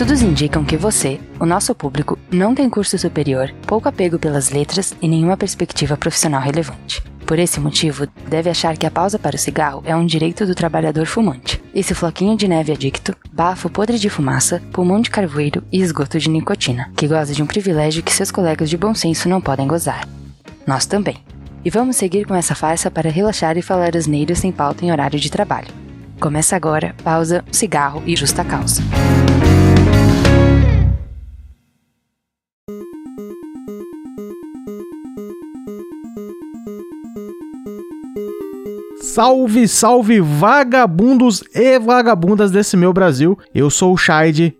Estudos indicam que você, o nosso público, não tem curso superior, pouco apego pelas letras e nenhuma perspectiva profissional relevante. Por esse motivo, deve achar que a pausa para o cigarro é um direito do trabalhador fumante. Esse floquinho de neve adicto, bafo podre de fumaça, pulmão de carvoeiro e esgoto de nicotina, que goza de um privilégio que seus colegas de bom senso não podem gozar. Nós também. E vamos seguir com essa farsa para relaxar e falar asneiras sem pauta em horário de trabalho. Começa agora, pausa, cigarro e justa causa. Salve, salve vagabundos e vagabundas desse meu Brasil. Eu sou o Shide,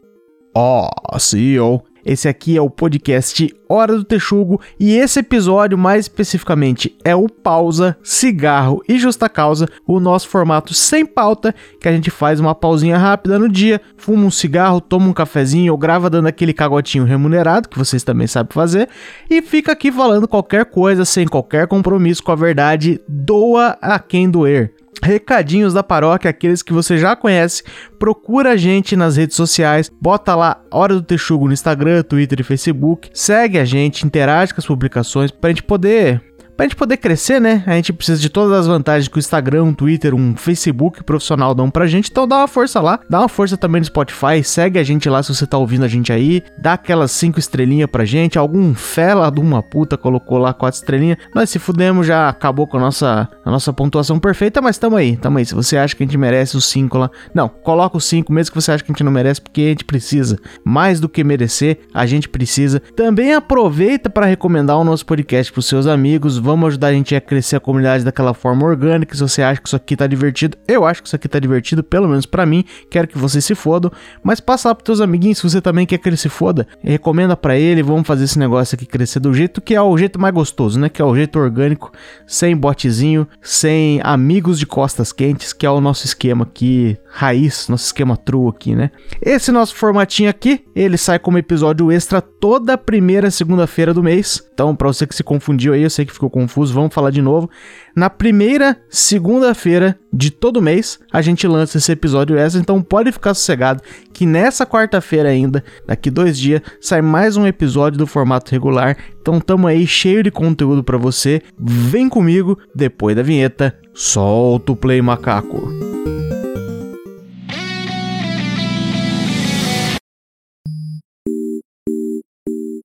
ó, oh, CEO esse aqui é o podcast Hora do Texugo e esse episódio, mais especificamente, é o Pausa, Cigarro e Justa Causa, o nosso formato sem pauta, que a gente faz uma pausinha rápida no dia, fuma um cigarro, toma um cafezinho ou grava dando aquele cagotinho remunerado, que vocês também sabem fazer, e fica aqui falando qualquer coisa sem qualquer compromisso com a verdade, doa a quem doer. Recadinhos da paróquia, aqueles que você já conhece, procura a gente nas redes sociais, bota lá Hora do Texugo no Instagram, Twitter e Facebook, segue a gente, interage com as publicações pra gente poder Pra gente poder crescer, né? A gente precisa de todas as vantagens que o Instagram, um Twitter, um Facebook profissional dão pra gente. Então dá uma força lá. Dá uma força também no Spotify. Segue a gente lá se você tá ouvindo a gente aí. Dá aquelas cinco estrelinhas pra gente. Algum fela de uma puta colocou lá quatro estrelinhas. Nós se fudemos, já acabou com a nossa, a nossa pontuação perfeita, mas tamo aí, tamo aí. Se você acha que a gente merece os cinco lá. Não, coloca os cinco, mesmo que você acha que a gente não merece, porque a gente precisa. Mais do que merecer, a gente precisa. Também aproveita para recomendar o nosso podcast pros seus amigos vamos ajudar a gente a crescer a comunidade daquela forma orgânica. Se você acha que isso aqui tá divertido, eu acho que isso aqui tá divertido, pelo menos para mim. Quero que você se foda, mas passa lá pros teus amiguinhos se você também quer que ele se foda. Recomenda para ele, vamos fazer esse negócio aqui crescer do jeito que é o jeito mais gostoso, né? Que é o jeito orgânico, sem botezinho, sem amigos de costas quentes, que é o nosso esquema aqui, raiz, nosso esquema true aqui, né? Esse nosso formatinho aqui, ele sai como episódio extra toda primeira segunda-feira do mês. Então, para você que se confundiu aí, eu sei que ficou confuso, vamos falar de novo. Na primeira segunda-feira de todo mês, a gente lança esse episódio extra, então pode ficar sossegado que nessa quarta-feira ainda, daqui dois dias, sai mais um episódio do formato regular. Então tamo aí cheio de conteúdo para você. Vem comigo, depois da vinheta, solta o play macaco.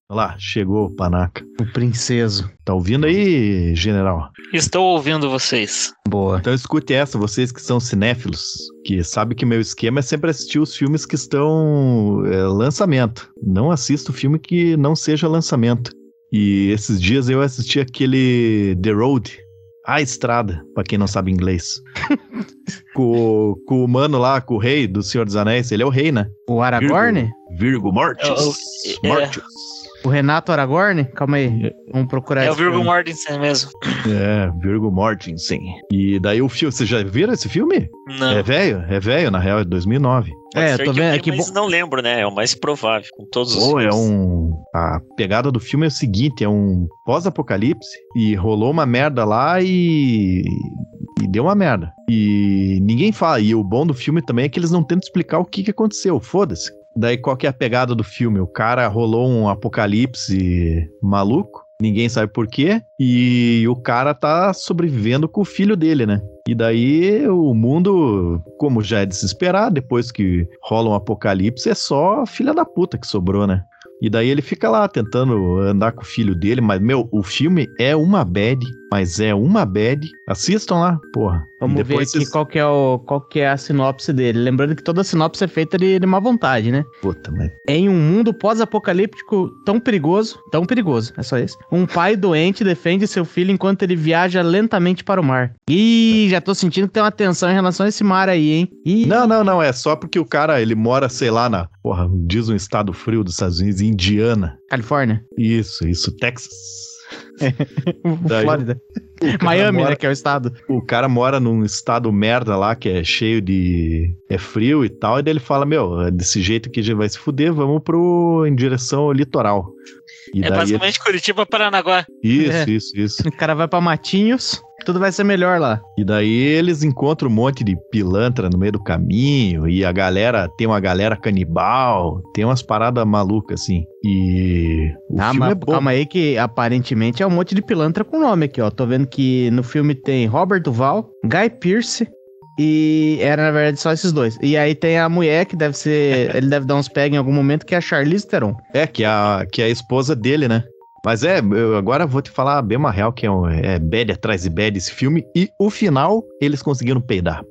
Lá, chegou o Panaca. O princeso. Tá ouvindo aí, general? Estou ouvindo vocês. Boa. Então escute essa, vocês que são cinéfilos, que sabem que meu esquema é sempre assistir os filmes que estão é, lançamento. Não assisto filme que não seja lançamento. E esses dias eu assisti aquele The Road, a Estrada, pra quem não sabe inglês. com, com o mano lá, com o rei do Senhor dos Anéis. Ele é o rei, né? O Aragorn? Virgo, Virgo Mortis. É, Mortis. O Renato Aragorn? Calma aí, vamos procurar É o Virgo Mortensen mesmo. É, Virgo Mortensen. E daí o filme, vocês já viram esse filme? Não. É velho, é velho, na real, é 2009. Pode É, tô que vendo eu aqui, mas não lembro, né? É o mais provável, com todos os Pô, é filmes. um. A pegada do filme é o seguinte: é um pós-apocalipse e rolou uma merda lá e. E deu uma merda. E ninguém fala. E o bom do filme também é que eles não tentam explicar o que, que aconteceu. Foda-se. Daí qual que é a pegada do filme? O cara rolou um apocalipse maluco. Ninguém sabe por quê. E o cara tá sobrevivendo com o filho dele, né? E daí o mundo, como já é de se esperar, depois que rola um apocalipse, é só filha da puta que sobrou, né? E daí ele fica lá tentando andar com o filho dele, mas, meu, o filme é uma bad, mas é uma bad. Assistam lá, porra. Vamos ver aqui vocês- qual, que é o, qual que é a sinopse dele. Lembrando que toda sinopse é feita de, de má vontade, né? Puta, mas... Em um mundo pós-apocalíptico tão perigoso, tão perigoso, é só isso. Um pai doente defende seu filho enquanto ele viaja lentamente para o mar. Ih, já tô sentindo que tem uma tensão em relação a esse mar aí, hein? Ih, Não, não, não, é só porque o cara, ele mora, sei lá, na, porra, diz um estado frio dos Estados Unidos, Indiana. Califórnia? Isso, isso, Texas. Daí- Flórida. Miami, mora- né, que é o estado. O cara mora num estado merda lá, que é cheio de. é frio e tal, e daí ele fala: Meu, é desse jeito que já vai se fuder, vamos pro. em direção ao litoral. E É daí basicamente Curitiba, Paranaguá. Isso, É. isso, isso. O cara vai pra Matinhos. Tudo vai ser melhor lá. E daí eles encontram um monte de pilantra no meio do caminho, e a galera, tem uma galera canibal, tem umas paradas malucas assim. E o ah, filme mas é bom. calma aí que aparentemente é um monte de pilantra com nome aqui, ó. Tô vendo que no filme tem Robert Duval, Guy Pearce e era na verdade só esses dois. E aí tem a mulher que deve ser, ele deve dar uns pega em algum momento que é a Charlize Theron. É, que é a, que é a esposa dele, né? Mas é, eu agora vou te falar bem uma real, que é, um, é bad atrás de bad esse filme. E o final, eles conseguiram peidar.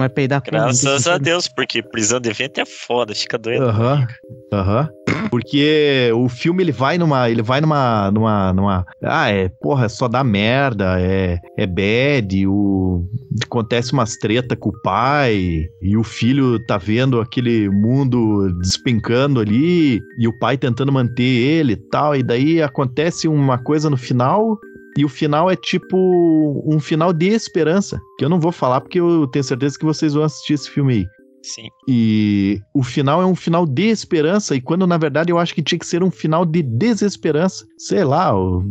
Mas peidar como? Graças a Deus, porque prisão de vento é foda, fica doido. Aham, aham. Porque o filme ele vai numa, ele vai numa, numa, numa, ah, é, porra, só dá merda, é, é bad, o acontece umas treta com o pai e o filho tá vendo aquele mundo despencando ali e o pai tentando manter ele e tal, e daí acontece uma coisa no final e o final é tipo um final de esperança, que eu não vou falar porque eu tenho certeza que vocês vão assistir esse filme aí. Sim. E o final é um final de esperança, e quando na verdade eu acho que tinha que ser um final de desesperança. Sei lá,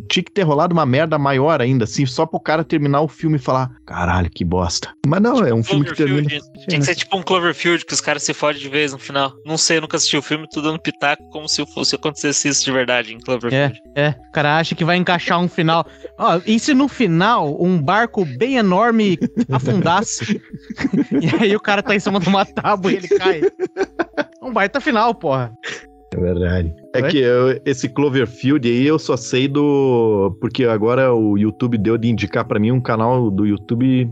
tinha que ter rolado uma merda maior ainda, assim, só pro cara terminar o filme e falar: caralho, que bosta. Mas não, é um filme que termina. Tinha que ser tipo um Cloverfield, que os caras se fodem de vez no final. Não sei, eu nunca assisti o filme, tô dando pitaco como se fosse acontecesse isso de verdade em É, Cloverfield. é. O cara acha que vai encaixar um final. Ó, e se no final um barco bem enorme afundasse? e aí o cara tá em cima de uma tábua e ele cai. Um baita final, porra. É verdade. É que eu- esse Cloverfield aí eu só sei do. Porque agora o YouTube deu de indicar pra mim um canal do YouTube.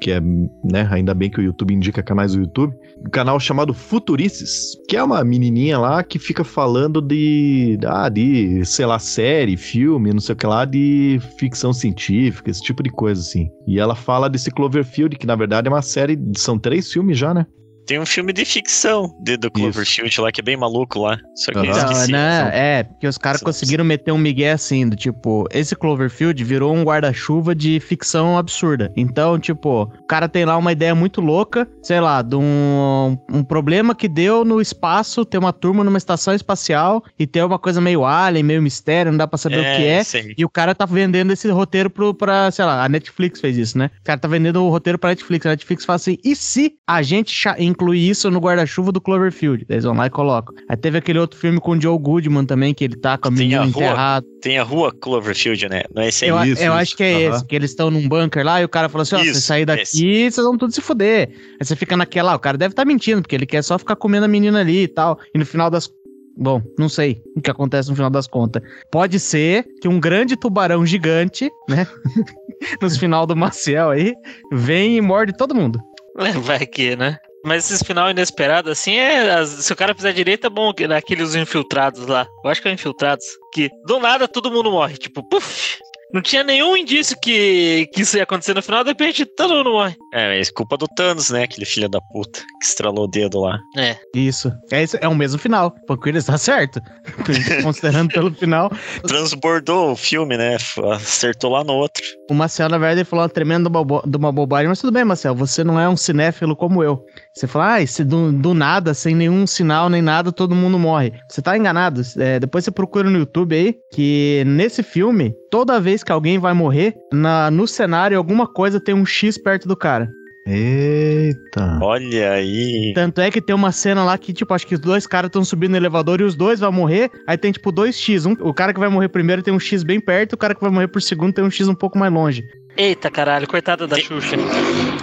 Que é, né? Ainda bem que o YouTube indica canais do YouTube. Um canal chamado Futurices. Que é uma menininha lá que fica falando de. Ah, de, sei lá, série, filme, não sei o que lá, de ficção científica, esse tipo de coisa assim. E ela fala desse Cloverfield, que na verdade é uma série. São três filmes já, né? Tem um filme de ficção de, do Cloverfield lá, que é bem maluco lá. Só que eu. Então, esqueci. né? É, porque os caras conseguiram meter um migué assim, do tipo, esse Cloverfield virou um guarda-chuva de ficção absurda. Então, tipo, o cara tem lá uma ideia muito louca, sei lá, de um, um problema que deu no espaço, ter uma turma numa estação espacial e ter uma coisa meio alien, meio mistério, não dá pra saber o que é. E o cara tá vendendo esse roteiro pro, pra, sei lá, a Netflix fez isso, né? O cara tá vendendo o roteiro pra Netflix. A Netflix fala assim: e se a gente incluir isso no guarda-chuva do Cloverfield? Eles vão lá e colocam. Aí teve aquele outro filme com o Joe Goodman também, que ele tá com a menina enterrada. Tem a rua Cloverfield, né? Não é esse aí. Eu, Isso, eu isso. acho que é Aham. esse, que eles estão num bunker lá e o cara falou assim: ó, Isso, você sair daqui, esse. vocês vão tudo se fuder. Aí você fica naquela, ó, o cara deve estar mentindo, porque ele quer só ficar comendo a menina ali e tal. E no final das. Bom, não sei o que acontece no final das contas. Pode ser que um grande tubarão gigante, né? Nos final do Maciel aí, vem e morde todo mundo. Vai que, né? Mas esse final inesperado, assim, é. se o cara fizer direito, é bom que naqueles infiltrados lá. Eu acho que é infiltrados. Que do nada todo mundo morre. Tipo, puf! Não tinha nenhum indício que, que isso ia acontecer no final, de repente todo mundo morre. É, é culpa do Thanos, né? Aquele filho da puta que estralou o dedo lá. É. Isso. É, isso, é o mesmo final. Panquilha está certo. Considerando pelo final. Transbordou o filme, né? Acertou lá no outro. O Marcel, na verdade, falou uma tremenda bobo- de uma bobagem, mas tudo bem, Marcel, você não é um cinéfilo como eu. Você fala, ah, do, do nada, sem nenhum sinal nem nada, todo mundo morre. Você tá enganado. É, depois você procura no YouTube aí, que nesse filme, toda vez que alguém vai morrer, na, no cenário, alguma coisa tem um X perto do cara. Eita. Olha aí. Tanto é que tem uma cena lá que, tipo, acho que os dois caras estão subindo no elevador e os dois vão morrer. Aí tem, tipo, dois X. Um, o cara que vai morrer primeiro tem um X bem perto, o cara que vai morrer por segundo tem um X um pouco mais longe. Eita caralho, coitada da Xuxa.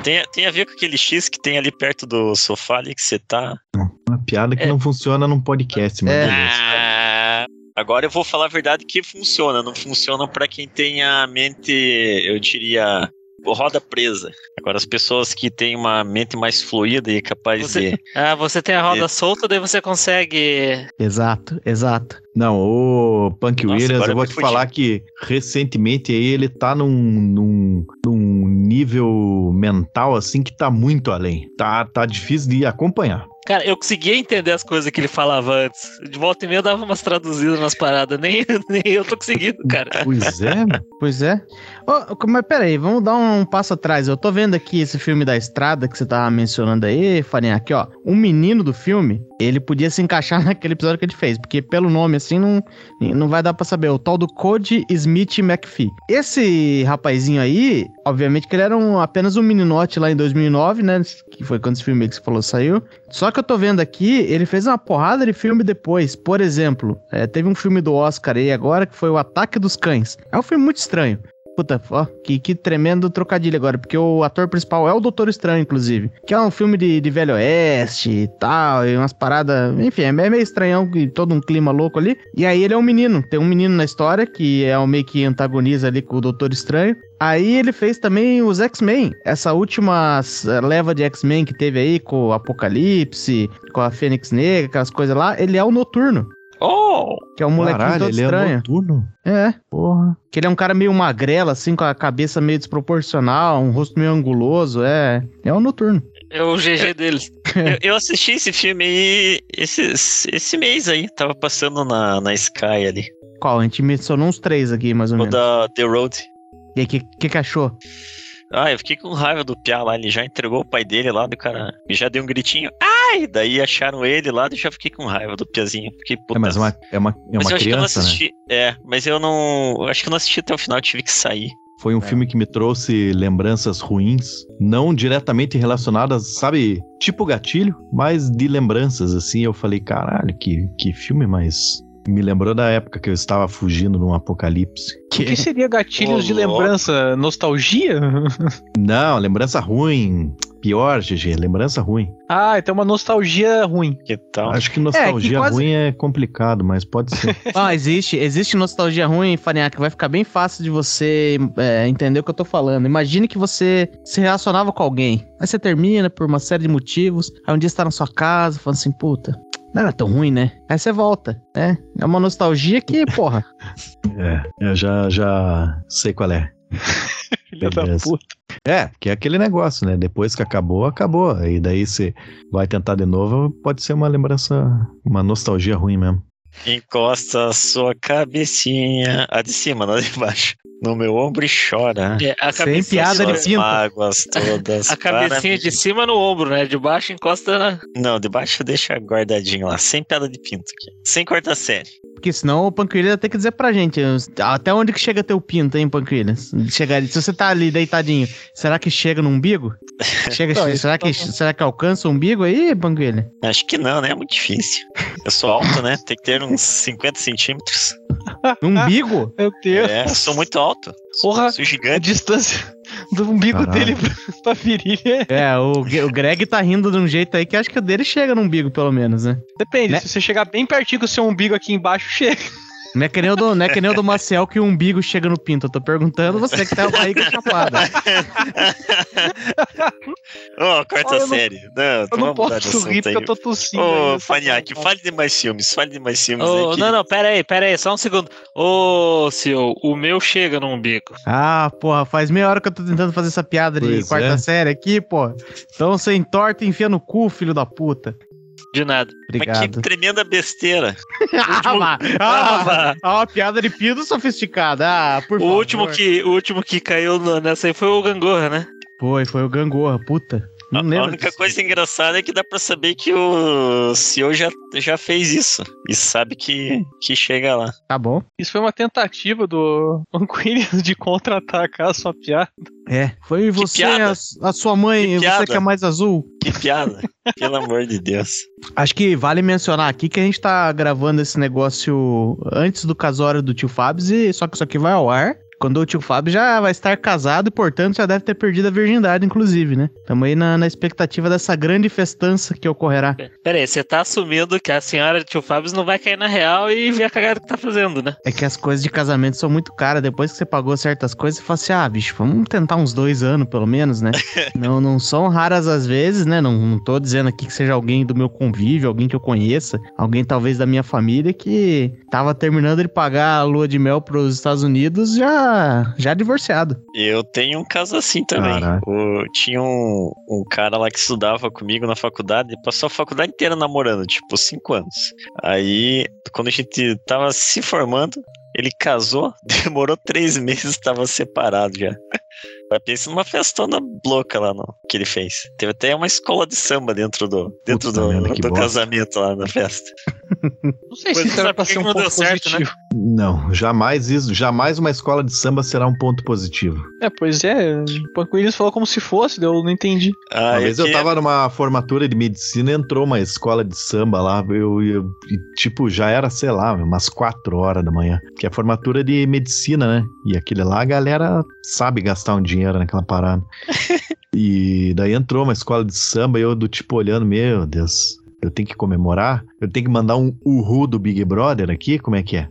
Tem, tem a ver com aquele X que tem ali perto do sofá ali que você tá. Uma piada que É. não funciona num podcast, mas É. Ah, agora eu vou falar a verdade que funciona. Não funciona pra quem tem a mente, eu diria, roda presa. Agora as pessoas que têm uma mente mais fluida e capaz Você- de. Ah, você tem a roda É. solta, daí você consegue. Exato, exato. Não, o Punk Nossa, Williams, eu vou te me falar que recentemente aí ele tá num, num, num nível mental assim que tá muito além. Tá, tá difícil de acompanhar. Cara, eu conseguia entender as coisas que ele falava antes. De volta e meia eu dava umas traduzidas nas paradas. Nem, nem eu tô conseguindo, cara. Pois é, Pois é. Ô, mas peraí, vamos dar um, passo atrás. Eu tô vendo aqui esse filme da estrada que você tava mencionando aí, Farinha. Aqui, ó. O menino do filme, ele podia se encaixar naquele episódio que ele fez, porque pelo nome assim não, não vai dar pra saber. O tal do Cody Smith McPhee. Esse rapazinho aí, obviamente que ele era um, apenas um meninote lá em 2009, né? Que foi quando esse filme que você falou saiu. Só que eu tô vendo aqui, ele fez uma porrada de filme depois. Por exemplo, é, teve um filme do Oscar aí agora que foi O Ataque dos Cães. É um filme muito estranho. Puta, ó, que, que tremendo trocadilho agora, porque o ator principal é o Doutor Estranho, inclusive. Que é um filme de, de Velho Oeste e tal, e umas paradas. Enfim, é meio estranhão, e todo um clima louco ali. E aí ele é um menino, tem um menino na história, que é o meio que antagoniza ali com o Doutor Estranho. Aí ele fez também os X-Men, essa última leva de X-Men que teve aí com o Apocalipse, com a Fênix Negra, aquelas coisas lá. Ele é o Noturno. Que é um molequinho Caralho, todo ele é estranho. noturno. É. Porra. Que ele é um cara meio magrelo, assim, com a cabeça meio desproporcional, um rosto meio anguloso, é. É o noturno. É o GG deles. Eu, eu assisti esse filme aí esse, esse mês aí, tava passando na, na Sky ali. Qual? A gente mencionou uns três aqui, mais ou O menos. da The Road. E aí, o que, que, que achou? Ah, eu fiquei com raiva do Piá lá, ele já entregou o pai dele lá, do cara. E já deu um gritinho. Daí acharam ele lá, e já fiquei com raiva do Piazinho. Fiquei puta. É, mas uma, é uma, é Mas uma eu acho que eu não criança, né? assisti. É, mas eu não. Eu acho que eu não assisti até o final, tive que sair. Foi um filme que me trouxe lembranças ruins, não diretamente relacionadas, sabe, tipo gatilho, mas de lembranças, assim. Eu falei, caralho, que, que filme mais. Me lembrou da época que eu estava fugindo num apocalipse. O que seria gatilhos Ô, de louco. lembrança? Nostalgia? Não, lembrança ruim. Pior, GG, lembrança ruim. Ah, então uma nostalgia ruim. Que tal? Acho que nostalgia quase- ruim é complicado, mas pode ser. Ah, existe, existe nostalgia ruim, Farinha, que vai ficar bem fácil de você é, entender o que eu tô falando. Imagine que você se relacionava com alguém. Aí você termina por uma série de motivos. Aí um dia você tá na sua casa, falando assim, puta, não era tão ruim, né? Aí você volta, né? É uma nostalgia que, porra. é, eu já, já sei qual é. Filha da puta. É, que é aquele negócio, né? Depois que acabou, acabou. E daí você vai tentar de novo, pode ser uma lembrança, uma nostalgia ruim mesmo. Encosta a sua cabecinha. A de cima, não a de baixo. No meu ombro e chora. É, a Sem cabecinha, piada de pinto. mágoas todas. a cabecinha de cima no ombro, né? De baixo encosta na. Não, de baixo deixa guardadinho lá. Sem piada de pinto aqui. Sem corta série. Porque senão o Panquilha vai ter que dizer pra gente até onde que chega teu pinto, hein, Panquilha? Chega, se você tá ali deitadinho, será que chega no umbigo? Chega, Não, será, que, será que alcança o umbigo aí, Panquilha? Acho que não, né? É muito difícil. Eu sou alto, né? Tem que ter uns 50 centímetros. No umbigo? Meu Deus. É, sou muito alto. Porra, sou A gigante. distância do umbigo Caralho. dele pra, virilha. é- É, o, o Greg tá rindo de um jeito aí que acho que o dele chega no umbigo, pelo menos, né? Depende, Né? se você chegar bem pertinho com o seu umbigo aqui embaixo, chega. Não é que nem o do, não é que nem o do Maciel que o umbigo chega no pinto. Eu tô perguntando você que tá a barriga chapada. Ô, quarta Olha, eu não- série. Não, Eu não posso rir porque aí. eu tô tossindo. Ô, Faniak, tá bom. fale de mais filmes. Fale de mais filmes Ô, aí. que- não, não, pera aí, pera aí, só um segundo. Ô, senhor, o meu chega no umbigo. Ah, porra, faz meia hora que eu tô tentando fazer essa piada de Pois quarta é. série aqui, pô. Então você entorta e enfia no cu, filho da puta. De nada. Mas Obrigado. que tremenda besteira. ah, vá. Ah, ah, ah, uma piada de pido sofisticada. Ah, por O favor. último, que, o último que caiu nessa aí foi o Gangorra, né? Foi, foi o Gangorra, puta. Não A- lembro. a única disso. coisa engraçada é que dá pra saber que o CEO já, já fez isso. E sabe que, que chega lá. Tá bom. Isso foi uma tentativa do Manquini de contra-atacar a sua piada. É, foi você, a, a sua mãe, Que você piada. que é mais azul. Que piada. Pelo amor de Deus. Acho que vale mencionar aqui que a gente tá gravando esse negócio antes do casório do tio Fábio, e só que isso aqui vai ao ar. Quando o tio Fábio já vai estar casado e, portanto, já deve ter perdido a virgindade, inclusive, né? Estamos aí na, na expectativa dessa grande festança que ocorrerá. Pera aí, você tá assumindo que a senhora tio Fábio não vai cair na real e ver a cagada que tá fazendo, né? É que as coisas de casamento são muito caras. Depois que você pagou certas coisas, você fala assim: ah, bicho, vamos tentar uns dois anos, pelo menos, né? não, não são raras às vezes, né? Não, não tô dizendo aqui que seja alguém do meu convívio, alguém que eu conheça, alguém talvez da minha família que tava terminando de pagar a lua de mel pros Estados Unidos, já já, já divorciado. Eu tenho um caso assim também. O- tinha um, um cara lá que estudava comigo na faculdade, passou a faculdade inteira namorando, tipo, cinco anos. Aí, quando a gente tava se formando, ele casou, demorou três meses, tava separado já. Mas pensa numa festona louca lá no, que ele fez. Teve até uma escola de samba dentro do, dentro Puta do, merda, do casamento lá na festa. Não sei Pois se serve sabe pra ser um ponto certo, né? positivo. Não, jamais isso, jamais uma escola de samba será um ponto positivo. É, pois é. O Williams falou como se fosse, eu não entendi. Ah, Uma é vez eu que- tava numa formatura de medicina e entrou uma escola de samba lá, eu, eu- e, tipo, já era, sei lá, umas quatro horas da manhã, que é formatura de medicina, né? E aquele lá a galera sabe gastar um dinheiro naquela parada. e daí entrou uma escola de samba e eu do tipo olhando, meu Deus, eu tenho que comemorar? Eu tenho que mandar um uhu do Big Brother aqui? Como é que é?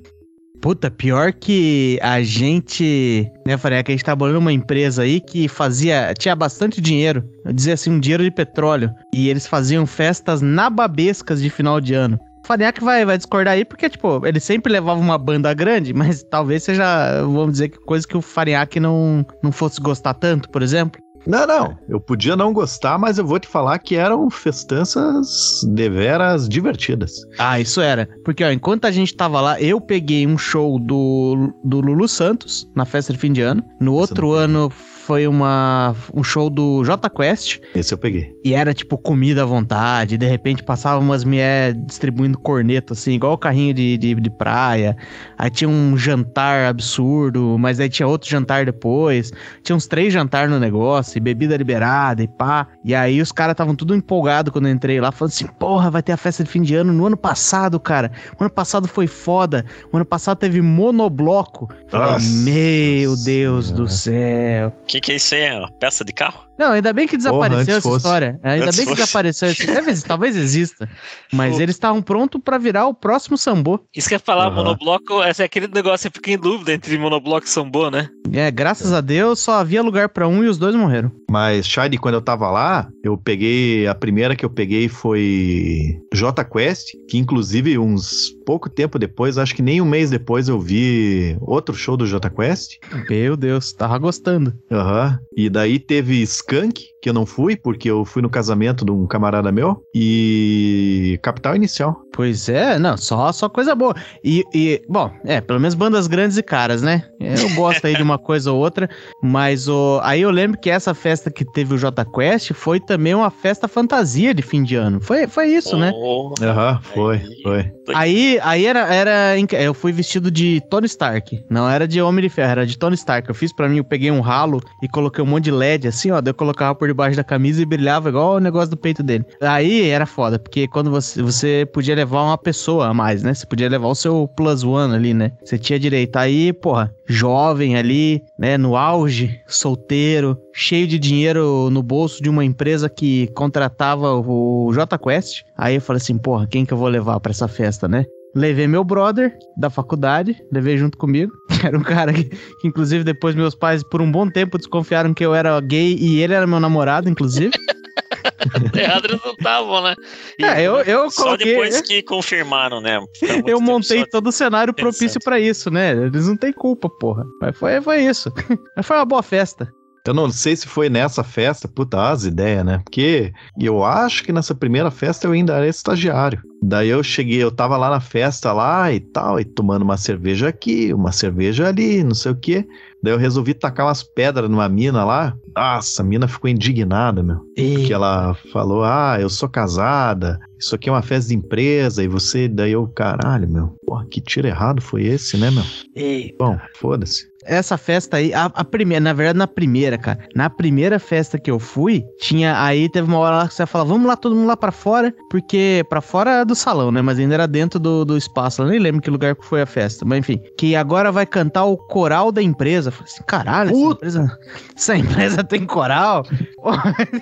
Puta, pior que a gente, né, Fareca, a gente trabalhou numa empresa aí que fazia, tinha bastante dinheiro, eu dizia assim, um dinheiro de petróleo, e eles faziam festas nababescas de final de ano. Fareca vai, vai discordar aí, porque, tipo, ele sempre levava uma banda grande, mas talvez seja, vamos dizer, coisa que o Fareca não, não fosse gostar tanto, por exemplo. Não, não. Eu podia não gostar, mas eu vou te falar que eram festanças deveras divertidas. Ah, isso era. Porque, ó, enquanto a gente tava lá, eu peguei um show do, do Lulu Santos na festa de fim de ano. No outro ano foi uma, um show do J Quest. Esse eu peguei. E era tipo comida à vontade. De repente passava umas mulheres distribuindo corneto, assim, igual o carrinho de, de, de praia. Aí tinha um jantar absurdo, mas aí tinha outro jantar depois. Tinha uns três jantar no negócio, e bebida liberada e pá. E aí os caras estavam tudo empolgado quando eu entrei lá, falando assim: porra, vai ter a festa de fim de ano no ano passado, cara. O ano passado foi foda. O ano passado teve monobloco. Falei, Meu Deus do céu. Que, que é isso aí? Peça de carro? Não, ainda bem que desapareceu antes essa história. Ainda Antes bem que fosse. desapareceu. Deve existir, talvez exista. Mas Pô. eles estavam prontos pra virar o próximo sambô. Isso quer falar, Aham. monobloco, esse é aquele negócio que fica em dúvida entre monobloco e sambô, né? É, graças a Deus só havia lugar pra um e os dois morreram. Mas, Shady, quando eu tava lá, eu peguei. A primeira que eu peguei foi J Quest, que inclusive uns pouco tempo depois, acho que nem um mês depois, eu vi outro show do J Quest. Meu Deus, tava gostando. Aham. E daí teve Skank que eu não fui, porque eu fui no casamento de um camarada meu. E Capital Inicial. Pois é, não, só, só coisa boa. E, e, bom, é, pelo menos bandas grandes e caras, né? Eu gosto aí de uma coisa ou outra, mas o, aí eu lembro que essa festa que teve o J Quest foi também uma festa fantasia de fim de ano. Foi, foi isso, né? Oh, Aham, foi, Aí. foi. Aí, aí era, era. Eu fui vestido de Tony Stark. Não era de Homem de Ferro, era de Tony Stark. Eu fiz pra mim, eu peguei um ralo e coloquei um monte de LED assim, ó. Daí eu colocava por debaixo da camisa e brilhava igual o negócio do peito dele. Aí era foda, porque quando você, você podia levar uma pessoa a mais, né? Você podia levar o seu plus one ali, né? Você tinha direito. Aí, porra, jovem ali, né? No auge, solteiro, cheio de dinheiro no bolso de uma empresa que contratava o J Quest. Aí eu falei assim, porra, quem que eu vou levar pra essa festa, né? Levei meu brother da faculdade, levei junto comigo. Era um cara que, que, inclusive, depois meus pais, por um bom tempo, desconfiaram que eu era gay e ele era meu namorado, inclusive. Errado eles não estavam, né? E- É, eu, eu Só coloquei. depois que confirmaram, né? Eu montei todo o cenário propício pra isso, né? Eles não têm culpa, porra. Mas foi, foi isso. Mas foi uma boa festa. Eu não sei se foi nessa festa, puta, as ideias, né? Porque eu acho que nessa primeira festa eu ainda era estagiário. Daí eu cheguei, eu tava lá na festa lá e tal, e tomando uma cerveja aqui, uma cerveja ali, não sei o quê. Daí eu resolvi tacar umas pedras numa mina lá. Nossa, a mina ficou indignada, meu. Porque ela falou: Ah, eu sou casada, isso aqui é uma festa de empresa, e você. Daí eu, caralho, meu. Porra, que tiro errado foi esse, né, meu? Ei, Bom, foda-se. Essa festa aí, a, a primeira, na verdade, na primeira, cara. Na primeira festa que eu fui, tinha aí, teve uma hora lá que você fala, vamos lá, todo mundo lá pra fora, porque pra fora do salão, né? Mas ainda era dentro do, do espaço, eu nem lembro que lugar que foi a festa, mas enfim. Que agora vai cantar o coral da empresa. Eu falei assim, caralho, essa empresa, essa empresa tem coral?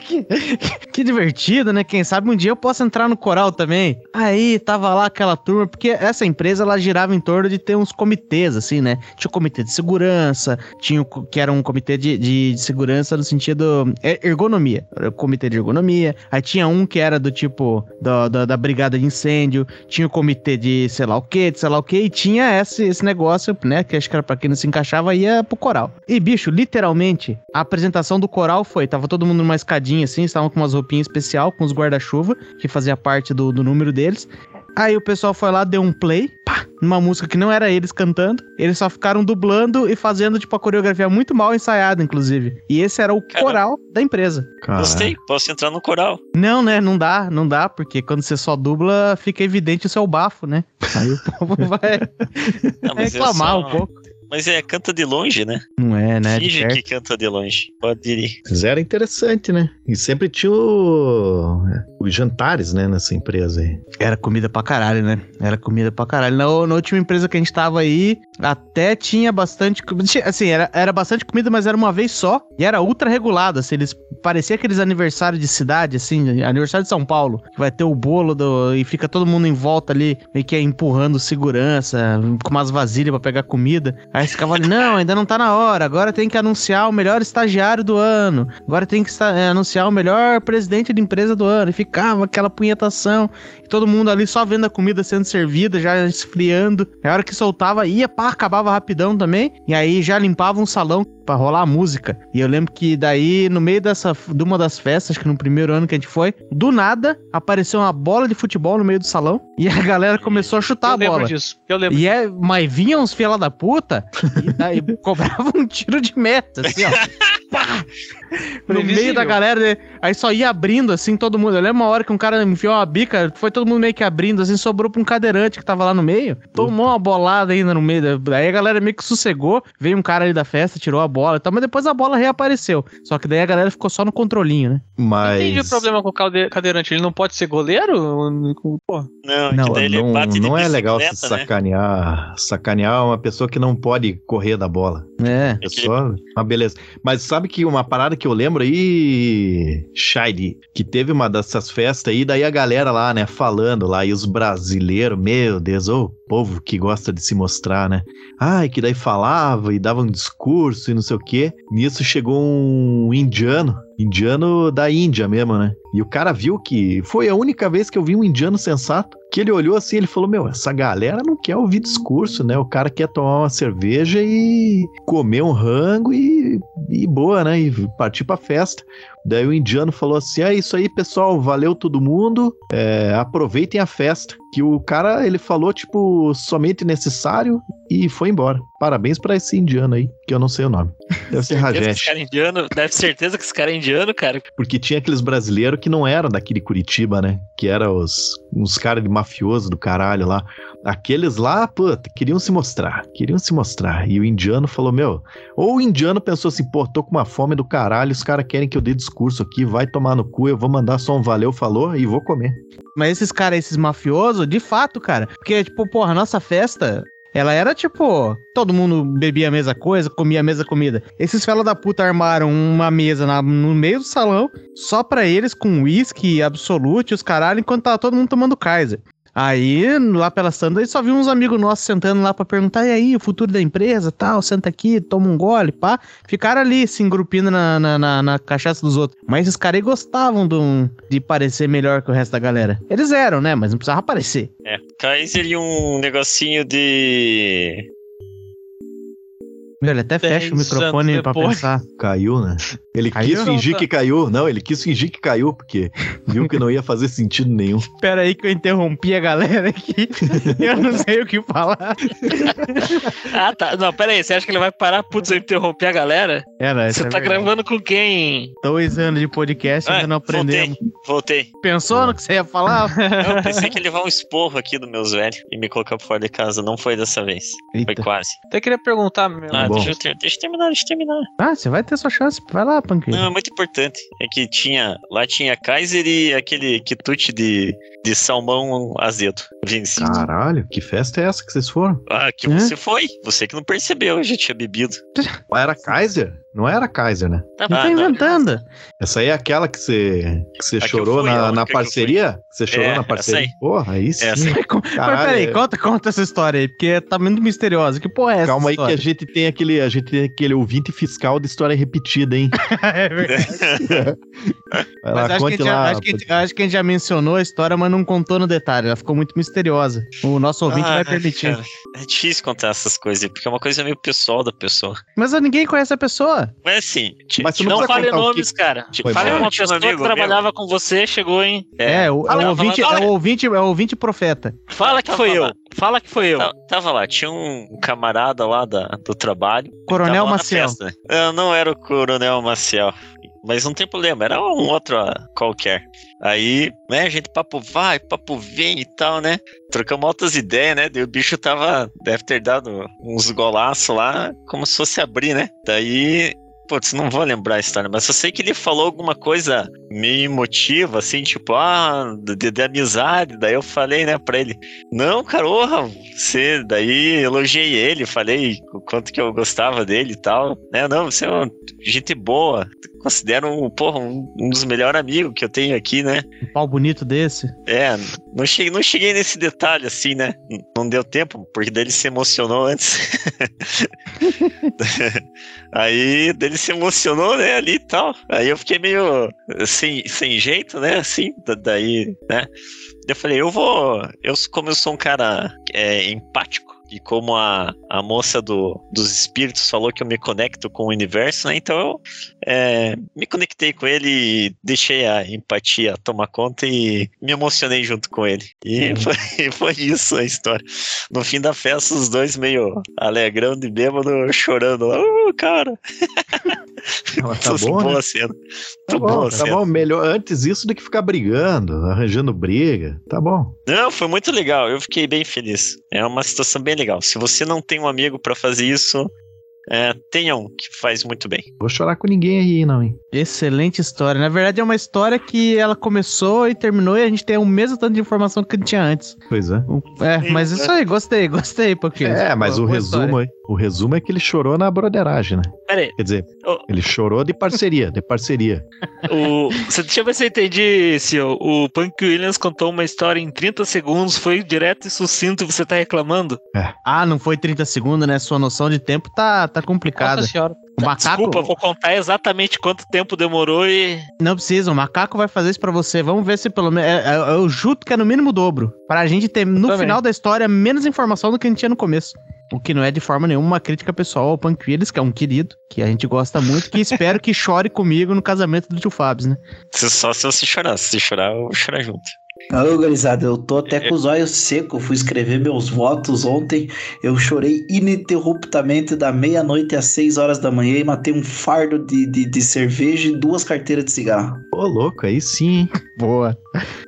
Que, que- que divertido, né? Quem sabe um dia eu posso entrar no coral também. Aí tava lá aquela turma, porque essa empresa ela girava em torno de ter uns comitês, assim, né? Tinha o comitê de segurança segurança, tinha o que era um comitê de, de, de segurança no sentido é, ergonomia, comitê de ergonomia. Aí tinha um que era do tipo da, da, da brigada de incêndio, tinha o comitê de sei lá o que, de sei lá o que, e tinha esse, esse negócio, né, que acho que era pra quem não se encaixava, ia pro coral. E bicho, literalmente, a apresentação do coral foi, tava todo mundo numa escadinha assim, estavam com umas roupinhas especial, com os guarda-chuva, que fazia parte do, do número deles. Aí o pessoal foi lá, deu um play, pá, numa música que não era eles cantando. Eles só ficaram dublando e fazendo, tipo, a coreografia muito mal ensaiada, inclusive. E esse era o Caramba. coral da empresa. Caralho. Gostei, posso entrar no coral. Não, né? Não dá, não dá, porque quando você só dubla, fica evidente o seu bafo, né? Aí o povo vai Não, reclamar só- um pouco. Mas é, canta de longe, né? Não é, né? Finge que canta de longe. Pode ir. Mas era interessante, né? E sempre tinha o... os jantares, né, nessa empresa aí. Era comida pra caralho, né? Era comida pra caralho. Na, na última empresa que a gente tava aí, até tinha bastante comida. Assim, era, era bastante comida, mas era uma vez só. E era ultra regulado, assim. Eles parecia aqueles aniversários de cidade, assim, aniversário de São Paulo, que vai ter o bolo do, e fica todo mundo em volta ali, meio que empurrando segurança, com umas vasilhas pra pegar comida. Aí você ficava não, ainda não tá na hora. Agora tem que anunciar o melhor estagiário do ano. Agora tem que é, anunciar o melhor presidente de empresa do ano. E ficava aquela punhetação. E todo mundo ali só vendo a comida sendo servida, já esfriando. E a hora que soltava, ia, pá, acabava rapidão também. E aí já limpava um salão pra rolar a música. E eu lembro que daí, no meio dessa, de uma das festas, que no primeiro ano que a gente foi, do nada, apareceu uma bola de futebol no meio do salão. E a galera começou a chutar eu a lembro bola. disso. Eu lembro. E é, mas vinham uns fela da puta e, daí cobravam um tiro de meta, assim, ó. Pá! no meio da galera, né? aí só ia abrindo, assim, todo mundo. Eu lembro uma hora que um cara enfiou uma bica, foi todo mundo meio que abrindo, assim, sobrou pra um cadeirante que tava lá no meio. Tomou uma bolada ainda no meio. da- Aí a galera meio que sossegou, veio um cara ali da festa, tirou a bola e tal, mas depois a bola reapareceu. Só que daí a galera ficou só no controlinho, né? Mas... Entendi o problema com o cadeirante. Ele não pode ser goleiro? Pô, Não, Não, daí ele não, de não é legal se bicicleta, né? sacanear. Sacanear uma pessoa que não pode correr da bola. É. É só uma beleza. Mas sabe que uma parada que eu lembro aí, Shady, que teve uma dessas festas aí, daí a galera lá, né, falando lá, e os brasileiros, meu Deus, ô povo que gosta de se mostrar, né? Ai, que daí falava e dava um discurso e não sei o quê. Nisso chegou um indiano, indiano da Índia mesmo, né? E o cara viu que foi a única vez que eu vi um indiano sensato, que ele olhou assim, ele falou: "Meu, essa galera não quer ouvir discurso, né? O cara quer tomar uma cerveja e comer um rango e, e boa, né? E partir pra festa". Daí o indiano falou assim: "É isso aí, pessoal, valeu todo mundo. é, aproveitem a festa". Que o cara, ele falou tipo somente necessário e foi embora. Parabéns pra esse indiano aí, que eu não sei o nome. Deve ser Rajesh. cara é indiano, deve certeza que esse cara é indiano, cara. Porque tinha aqueles brasileiros que não eram daqui de Curitiba, né? Que eram os, uns caras de mafioso do caralho lá. Aqueles lá, puta, queriam se mostrar. Queriam se mostrar. E o indiano falou, meu... Ou o indiano pensou assim, pô, tô com uma fome do caralho, os caras querem que eu dê discurso aqui, vai tomar no cu, eu vou mandar só um valeu, falou, e vou comer. Mas esses caras, esses mafiosos, de fato, cara. Porque, tipo, porra, nossa festa, ela era tipo. Todo mundo bebia a mesma coisa, comia a mesma comida. Esses fela da puta armaram uma mesa na- no meio do salão, só pra eles, com uísque, absolute, os caralho, enquanto tava todo mundo tomando Kaiser. Aí, lá pela Sandra, só viu uns amigos nossos sentando lá pra perguntar, e aí, o futuro da empresa, tal, senta aqui, toma um gole, pá. Ficaram ali, se engrupindo na, na, na, na cachaça dos outros. Mas esses caras aí gostavam de, parecer melhor que o resto da galera. Eles eram, né? Mas não precisava parecer. É, Kaiser e um negocinho de. Ele até fecha o microfone pra pensar. Caiu, né? Ele Caiu? quis fingir que caiu. Não, ele quis fingir que caiu, porque viu que não ia fazer sentido nenhum. Pera aí que eu interrompi a galera aqui. eu não sei o que falar. Ah, tá. Não, pera aí, você acha que ele vai parar? Putz, eu interrompi a galera? Era, Você tá gravando com quem? Dois anos de podcast e Ah, ainda não aprendemos. Voltei. Pensou no que você ia falar? Eu pensei que ele levar um esporro aqui dos meus velhos e me colocar fora de casa. Não foi dessa vez. Foi Eita. quase. Até queria perguntar, meu. Ah, bom. deixa, eu ter- deixa eu terminar, deixa eu terminar. Ah, você vai ter sua chance. Vai lá, Panqueiro. Não, é muito importante. É que tinha. Lá tinha Kaiser e aquele quitute de de salmão azedo. Vinci. Caralho, que festa é essa que vocês foram? Ah, que Hã? você foi. Você que não percebeu, eu já tinha bebido. Era Kaiser? Não era Kaiser, né? Tá Não Ah, tá não. inventando. Essa aí é aquela que você, que você A que chorou fui, na, na parceria? Que você chorou É, na essa parceria? aí. Porra, aí sim. Essa. Mas Caralho, peraí, é- conta, conta essa história aí, porque tá muito misteriosa. Que porra é essa? Calma aí que a história? gente tem aquele, a gente tem aquele ouvinte fiscal de história repetida, hein? é verdade. Mas lá, acho que, a conte gente já, lá. acho, que a gente, acho que a gente já mencionou a história, mas não contou no detalhe. Ela ficou muito misteriosa. O nosso ouvinte Ah, vai permitir. cara, é difícil contar essas coisas, porque é uma coisa meio pessoal da pessoa. Mas ninguém conhece a pessoa. Mas assim, ti- Mas tu não Não fale nomes, cara. Foi Fale uma um pessoa que amigo meu. trabalhava com você, chegou em. É, o, é o ouvinte, fala, é o ouvinte, é o ouvinte profeta. Fala que Tava foi eu. lá. Fala que foi eu. ta- tava lá, tinha um camarada lá da, do trabalho. Coronel lá Maciel. né? Ah, não era o Coronel Maciel. Mas não tem problema, era um outro qualquer. Aí, né, a gente papo vai, papo vem e tal, né? Trocamos altas ideias, né? Daí o bicho tava. Deve ter dado uns golaços lá, como se fosse abrir, né? Daí. Putz, não vou lembrar a história, mas eu sei que ele falou alguma coisa meio emotiva, assim, tipo, ah, de, de amizade. Daí eu falei, né, pra ele, não, cara, orra, você. Daí elogiei ele, falei o quanto que eu gostava dele e tal. Né, não, você é uma gente boa. Considero um, porra, um, um dos melhores amigos que eu tenho aqui, né? Um pau bonito desse. É, não cheguei, não cheguei nesse detalhe assim, né? Não deu tempo, porque daí ele se emocionou antes. Aí dele se emocionou, né, ali e tal. Aí eu fiquei meio sem, sem jeito, né, assim, da- daí, né. Eu falei, eu vou. Eu, como eu sou um cara é, empático, e como a, a moça do, dos espíritos falou que eu me conecto com o universo, né? Então eu é, me conectei com ele e deixei a empatia tomar conta e me emocionei junto com ele. E foi, foi isso a história. No fim da festa, os dois meio alegrão de bêbado, chorando lá. Uh, cara! Tá Muito bom, boa né? cena. Tá bom, tá cena. bom. Melhor antes isso do que ficar brigando, arranjando briga. Tá bom. Não, foi muito legal. Eu fiquei bem feliz. É uma situação bem legal. Se você não tem um amigo pra fazer isso, é, tenha um que faz muito bem. Vou chorar com ninguém aí, não, hein? Excelente história. Na verdade, é uma história que ela começou e terminou e a gente tem o mesmo tanto de informação que tinha antes. Pois é. É, mas isso aí, gostei, gostei, porque. É, mas o resumo, aí- o resumo é que ele chorou na broderagem, né? Pera aí, Quer dizer, ele chorou de parceria, de parceria. o... Você, deixa eu ver se eu entendi, Sil. O Punk Williams contou uma história em 30 segundos, foi direto e sucinto e você tá reclamando? Ah, não foi 30 segundos, né? Sua noção de tempo tá, tá complicada. Nossa senhora. O macaco. Desculpa, vou contar exatamente quanto tempo demorou e. Não precisa, o macaco vai fazer isso pra você. Vamos ver se pelo menos. é- é- Eu juto que é no mínimo o dobro. Pra gente ter, no Também. final da história, menos informação do que a gente tinha no começo. O que não é de forma nenhuma uma crítica pessoal ao Punk Willis, que é um querido, que a gente gosta muito, que espero que chore comigo no casamento do tio Fábio, né? Se- Só se você chorar. Se chorar, eu vou chorar junto. Ô, gurizada, eu tô até com os olhos secos. Fui escrever meus votos ontem. Eu chorei ininterruptamente da meia-noite às seis horas da manhã e matei um fardo de, de, de cerveja e duas carteiras de cigarro. Ô, louco, aí sim, hein? Boa.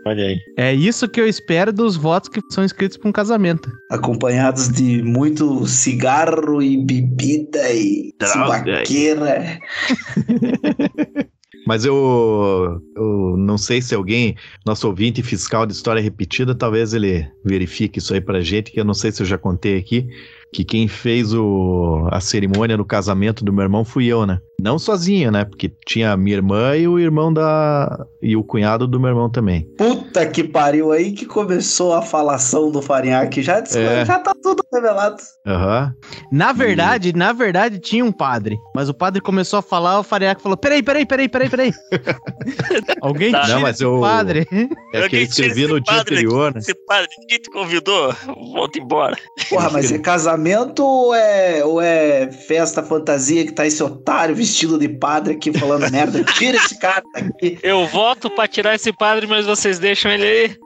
Olha aí. É isso que eu espero dos votos que são inscritos pra um casamento. Acompanhados de muito cigarro e bebida e Droga. subaqueira. Mas eu, eu não sei se alguém, nosso ouvinte fiscal de história repetida, talvez ele verifique isso aí pra gente, que eu não sei se eu já contei aqui, que quem fez o, a cerimônia do casamento do meu irmão fui eu, né? Não sozinho, né? Porque tinha a minha irmã e o irmão da. e o cunhado do meu irmão também. Puta que pariu aí que começou a falação do Farinhaque. Já, disse- É. já tá tudo revelado. Aham. Na verdade, na verdade, tinha um padre. Mas o padre começou a falar, o Fariac falou: peraí, peraí, peraí, peraí, peraí. Alguém Tá. tira Não, mas esse eu- padre. É que eu escrevi no dia padre anterior, né? Esse padre, ninguém te convidou. Volta embora. Porra, mas é casamento ou é, ou é festa fantasia que tá esse otário vestido de padre aqui falando merda? Tira esse cara daqui. Eu voto pra tirar esse padre, mas vocês deixam ele aí.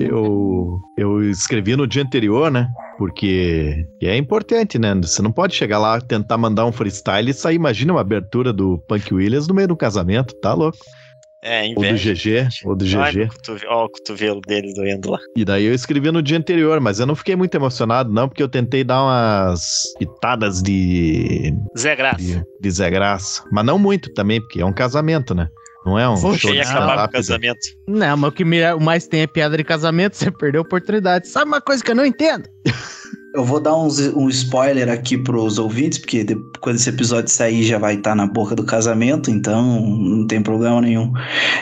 Eu, eu escrevi no dia anterior, né? Porque é importante, né? Você não pode chegar lá, tentar mandar um freestyle e sair. Imagina uma abertura do Punk Williams no meio do casamento, tá louco? É, Ou do inveja. GG, ou do Ai, GG. cotovelo, ó, o cotovelo dele doendo lá. E daí eu escrevi no dia anterior, mas eu não fiquei muito emocionado, não, porque eu tentei dar umas pitadas de, Zé Graça. de, de Zé Graça. Mas não muito também, porque é um casamento, né? Não é um Poxa, show ia de acabar com casamento. Não, mas o que mais tem é piada de casamento, você perdeu a oportunidade. Sabe uma coisa que eu não entendo? Eu vou dar uns, um spoiler aqui pros ouvintes, porque de- quando esse episódio sair já vai estar na boca do casamento, então não tem problema nenhum.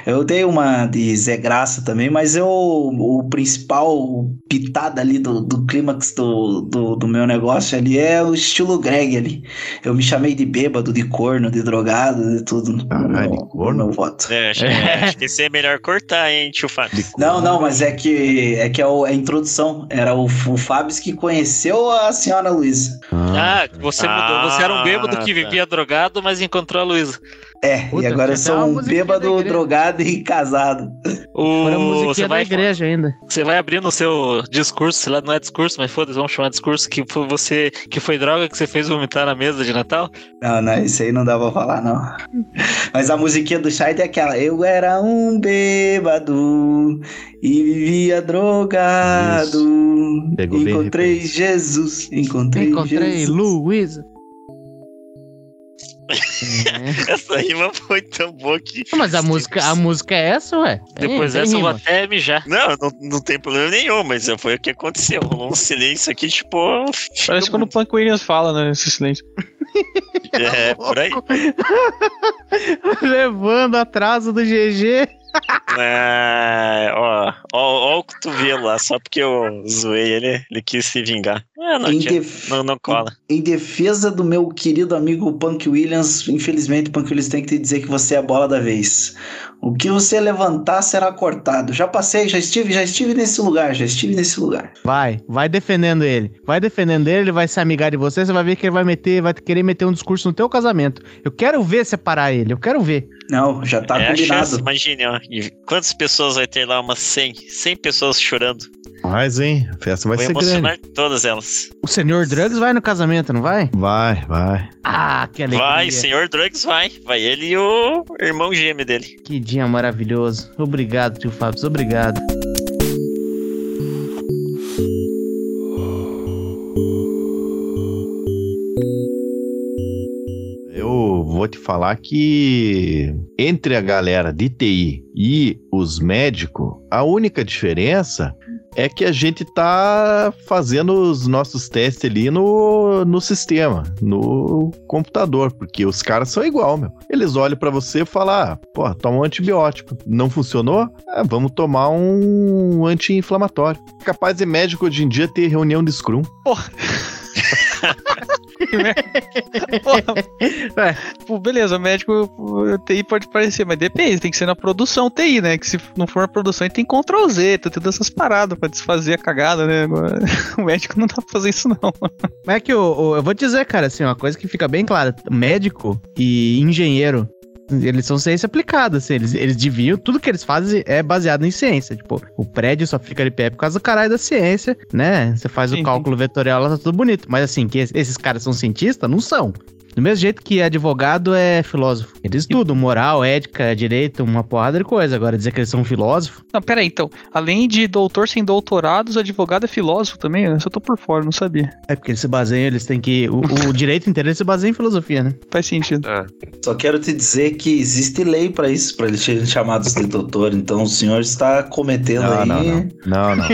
Eu dei uma de Zé Graça também, mas eu, o principal pitada ali do, do clímax do, do, do meu negócio ali é o estilo Greg ali. Eu me chamei de bêbado, de corno, de drogado, de tudo. Caralho, no- de corno? no meu voto. É, acho, é, acho que esse é melhor cortar, hein, tio Fábio. Não, não, mas é que é que é o- a introdução. Era o, o Fábio que conheceu a senhora Luísa. Ah, Ah, você mudou. Você era um bêbado que Ah, tá. vivia drogado, mas encontrou a Luísa. É, Puta, e agora eu sou um bêbado, drogado e casado. O, você, musiquinha da vai, igreja ainda. você vai abrir no seu discurso, sei lá, não é discurso, mas foda-se, vamos chamar de discurso, que foi você que foi droga que você fez vomitar na mesa de Natal. Não, não, isso aí não dá pra falar, não. Mas a musiquinha do Shide é aquela. Eu era um bêbado e vivia drogado. Pegou bem Encontrei referência. Jesus. Encontrei, Encontrei Jesus. Luísa. É. Essa rima foi tão boa que. Mas a música, a música é essa, ué? Depois dessa eu vou até mijar. Não, não, não tem problema nenhum, mas foi o que aconteceu. Rolou um silêncio aqui, tipo. Parece quando o Punk Williams fala, né? Esse silêncio. É, por aí. Levando atraso do GG. É, ó, ó, ó o cotovelo lá, só porque eu zoei ele, ele quis se vingar. É, não, Em, tinha- def- não, não cola. em defesa do meu querido amigo Punk Williams, infelizmente, Punk Williams tem que te dizer que você é a bola da vez. O que você levantar será cortado. Já passei, já estive, já estive nesse lugar, já estive nesse lugar. Vai, vai defendendo ele. Vai defendendo ele, ele vai se amigar de você, você vai ver que ele vai meter, vai querer meter um discurso no teu casamento. Eu quero ver separar ele, eu quero ver. Não, já tá é chance, combinado. imagine, ó. Quantas pessoas vai ter lá? Umas 100, 100 pessoas chorando. mas, hein? A festa vai Vou ser grande. emocionar todas elas. O senhor Drugs vai no casamento, não vai? Vai, vai. Ah, que alegria. Vai, senhor Drugs vai. Vai ele e o irmão gêmeo dele. Que dia maravilhoso. Obrigado, tio Fábio, obrigado. Vou te falar que entre a galera de TI e os médicos, a única diferença é que a gente tá fazendo os nossos testes ali no, no sistema, no computador, porque os caras são igual, meu. Eles olham pra você e falam, ah, pô, toma um antibiótico. Não funcionou? Ah, vamos tomar um anti-inflamatório. Capaz de médico hoje em dia ter reunião de Scrum. Porra. Pô, beleza, médico TI pode parecer, mas depende, tem que ser na produção TI, né? Que se não for na produção, ele tem Ctrl Z, tem todas essas paradas pra desfazer a cagada, né? O médico não dá pra fazer isso, não. Mas é que o- eu vou dizer, cara, assim, uma coisa que fica bem clara: médico e engenheiro. Eles são ciência aplicada, assim, eles, eles deviam, tudo que eles fazem é baseado em ciência. Tipo, o prédio só fica de pé por causa do caralho da ciência, né? Você faz Sim, o cálculo vetorial, lá tá tudo bonito. Mas assim, que es- esses caras são cientistas? Não são. Do mesmo jeito que advogado é filósofo. Eles estudam moral, ética, direito, uma porrada de coisa. Agora, dizer que eles são filósofos, Não, pera aí, então. Além de doutor sem doutorados, advogado é filósofo também, né? Só tô por fora, não sabia. é porque eles se baseiam, eles têm que. O, o direito inteiro se baseia em filosofia, né? Faz sentido. Só quero te dizer que existe lei pra isso, pra eles serem chamados de doutor. Então o senhor está cometendo Não, aí. não, não. Não, não.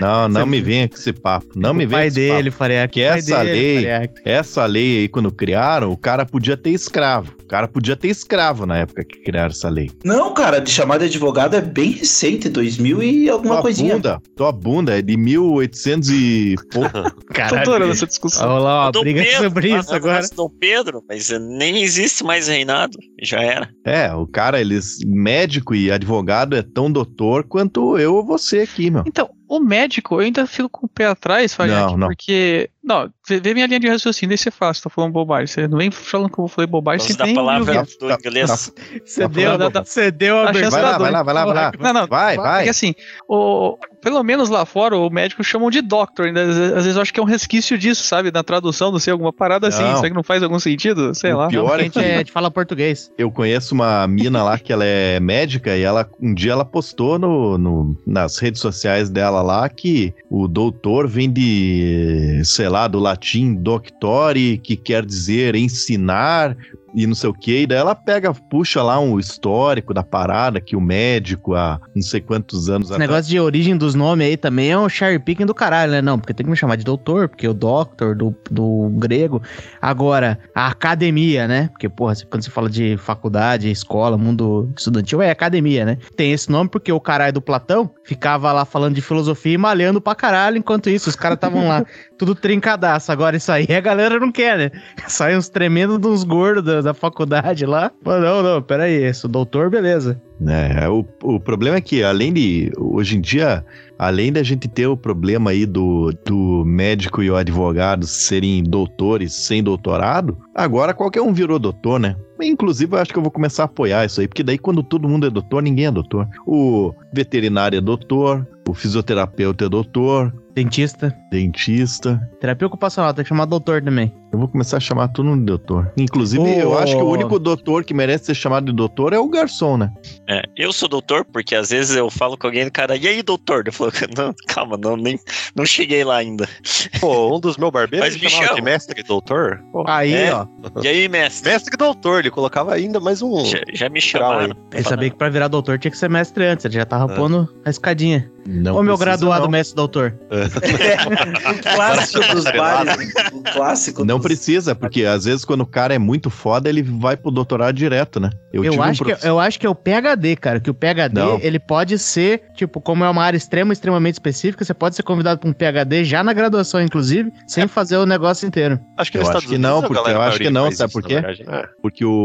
Não, não me venha com esse papo. Não me venha pai com esse dele, Faria. Que essa lei- Essa lei aí, quando criaram, o cara podia ter escravo. O cara podia ter escravo na época que criaram essa lei. Não, cara, de chamar de advogado é bem recente, 2000 e alguma tua coisinha. bunda, tua bunda é de 1800 e pouco. Tô adorando essa discussão. Vai rolar uma Dom briga Pedro, sobre lá isso agora. Dom Pedro, mas nem existe mais reinado. Já era. É, o cara, eles, médico e advogado é tão doutor quanto eu ou você aqui, meu. Então, o médico, eu ainda fico com o pé atrás, não. porque. Não, vê, vê minha linha de raciocínio, daí você fala, você tá falando bobagem. Você não vem falando que eu falei bobagem, Gosto você da tem. palavra viu? do inglês. Você Tá deu, falando- você deu a A chance. Vai lá, da vai lá, vai lá, vai lá. Não, não. Vai, vai. Porque assim, o, pelo menos lá fora, o médico chamam de doctor. Ainda, às vezes às vezes eu acho que é um resquício disso, sabe? Na tradução, não sei, alguma parada assim. Não. Será que não faz algum sentido? Sei O lá. pior a é que é, a gente fala português. eu conheço uma mina lá que ela é médica e ela um dia ela postou no, no- nas redes sociais dela lá que o doutor vem de, sei lá, do latim doctore, que quer dizer ensinar, e não sei o que. E daí ela pega, puxa lá um histórico da parada que o médico há não sei quantos anos Esse negócio de origem dos nomes aí também é um cherry picking do caralho, né? Não, porque tem que me chamar de doutor, porque o doctor do, do grego. Agora, a academia, né? Porque, porra, quando você fala de faculdade, escola, mundo estudantil, é academia, né? Tem esse nome porque o caralho do Platão ficava lá falando de filosofia e malhando pra caralho, enquanto isso os caras estavam lá tudo trincadaço. Agora isso aí a galera não quer, né? Sai uns tremendos uns gordos da, da faculdade lá. Mas não, não, peraí, esse doutor, beleza. É, o, o problema é que, além de. Hoje em dia, além da gente ter o problema aí do, do médico e o advogado serem doutores sem doutorado, agora qualquer um virou doutor, né? Inclusive, eu acho que eu vou começar a apoiar isso aí, porque daí quando todo mundo é doutor, ninguém é doutor. O veterinário é doutor, o fisioterapeuta é doutor, Dentista, dentista. terapia ocupacional, tem que chamar doutor também. Eu vou começar a chamar todo mundo de doutor. Inclusive, Ô. eu acho que o único doutor que merece ser chamado de doutor é o garçom, né? É, eu sou doutor, porque às vezes eu falo com alguém, cara, e aí, doutor? Eu falo, não, calma, não, nem, não cheguei lá ainda. Pô, um dos meus barbeiros Mas me chamava de mestre doutor. Pô, Aí, É. ó, E aí, mestre? mestre doutor, ele colocava ainda mais um. Já, já me chamaram. ele sabia que pra virar doutor tinha que ser mestre antes, ele já tava É. pondo a escadinha. Não Ô, meu graduado não. mestre doutor. O clássico dos bares. O clássico Não dos... precisa, porque às vezes quando o cara é muito foda, ele vai pro doutorado direto, né? Eu, tive um acho que, eu acho que é o PHD, cara. Que o PHD, Não. ele pode ser, tipo, como é uma área extrema, extremamente específica, você pode ser convidado pra um PHD já na graduação, inclusive, sem fazer o negócio inteiro. Acho que Eu acho que não, porque eu acho que não, sabe por quê? É. Porque o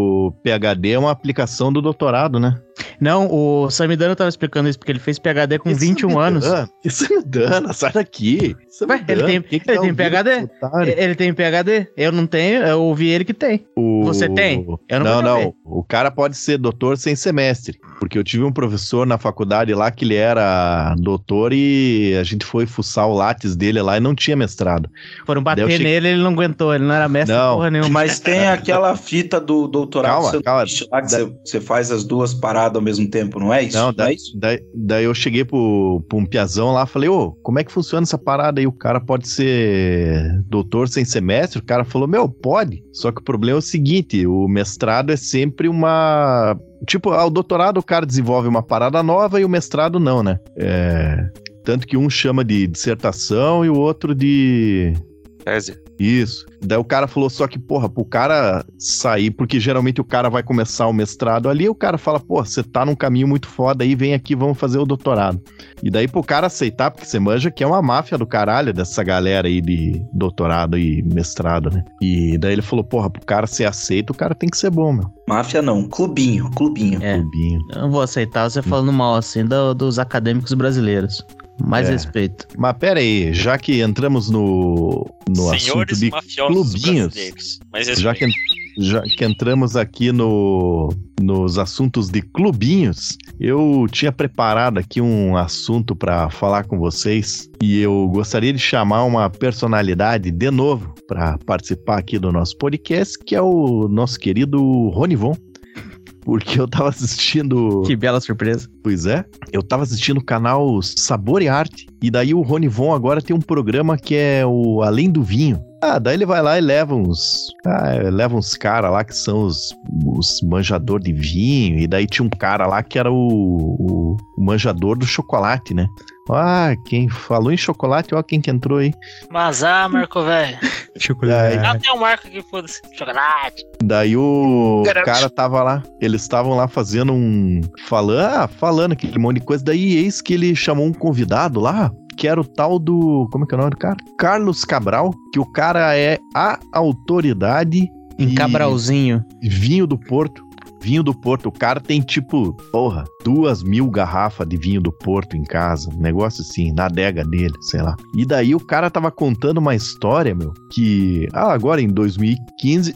PHD é uma aplicação do doutorado, né? Não, o Samidano tava explicando isso, porque ele fez PHD com Isso 21 me anos. dana, Isso me dana, sai daqui. Isso Ué, ele tem- Quem que ele tá tem PhD? Ele tem PHD? Eu não tenho, eu ouvi ele que tem. O- Você tem? Eu não não, vou não. O cara pode ser doutor sem semestre. Porque eu tive um professor na faculdade lá que ele era doutor e a gente foi fuçar o látis dele lá e não tinha mestrado. Foram bater cheguei- nele, ele não aguentou, ele não era mestre Não. porra nenhuma. Mas tem aquela fita do doutorado Calma, sanduíche lá que Da- você, você faz as duas paradas ao mesmo tempo, não é isso? Não, Não, da- é isso? Daí, daí eu cheguei pro, pro um piazão lá, falei, ô, como é que funciona essa parada aí? O cara pode ser doutor sem semestre? O cara falou, meu, pode. Só que o problema é o seguinte, o mestrado é sempre uma... Tipo, ah, o doutorado o cara desenvolve uma parada nova e o mestrado não, né? É... Tanto que um chama de dissertação e o outro de... Tese. Isso. Daí o cara falou só que, porra, pro cara sair, porque geralmente o cara vai começar o mestrado ali, o cara fala, pô, você tá num caminho muito foda aí, vem aqui, vamos fazer o doutorado. E daí pro cara aceitar, porque você manja que é uma máfia do caralho dessa galera aí de doutorado e mestrado, né? E daí ele falou, porra, pro cara ser aceito, o cara tem que ser bom, meu. Máfia não, clubinho, clubinho. É, Clubinho. eu não vou aceitar você falando mal assim do- dos acadêmicos brasileiros. Mais É. respeito. Mas pera aí, já que entramos no, no assunto de clubinhos, já que, já que entramos aqui no, nos assuntos de clubinhos, eu tinha preparado aqui um assunto para falar com vocês e eu gostaria de chamar uma personalidade de novo para participar aqui do nosso podcast, que é o nosso querido Ronivon. Porque eu tava assistindo. Que bela surpresa. Pois é. Eu tava assistindo o canal Sabor e Arte. E daí o Ronivon agora tem um programa que é o Além do Vinho. Ah, daí ele vai lá e leva uns. Ah, leva uns caras lá que são os, os manjador de vinho. E daí tinha um cara lá que era o, o, o manjador do chocolate, né? Ah, quem falou em chocolate, ó, quem que entrou aí. Mas ah, Marco, velho. Daí, Já tem um Marco aqui, foda-se. Chocolate. daí o cara tava lá, eles estavam lá fazendo um. Falando, ah, falando aquele monte de coisa. Daí eis que ele chamou um convidado lá, que era o tal do. Como é que é o nome do cara? Carlos Cabral, que o cara é a autoridade Em Cabralzinho. vinho do Porto. Vinho do Porto. O cara tem tipo, porra, duas mil garrafas de vinho do Porto em casa. Um negócio assim, na adega dele, sei lá. E daí o cara tava contando uma história, meu, que. Ah, agora em 2015.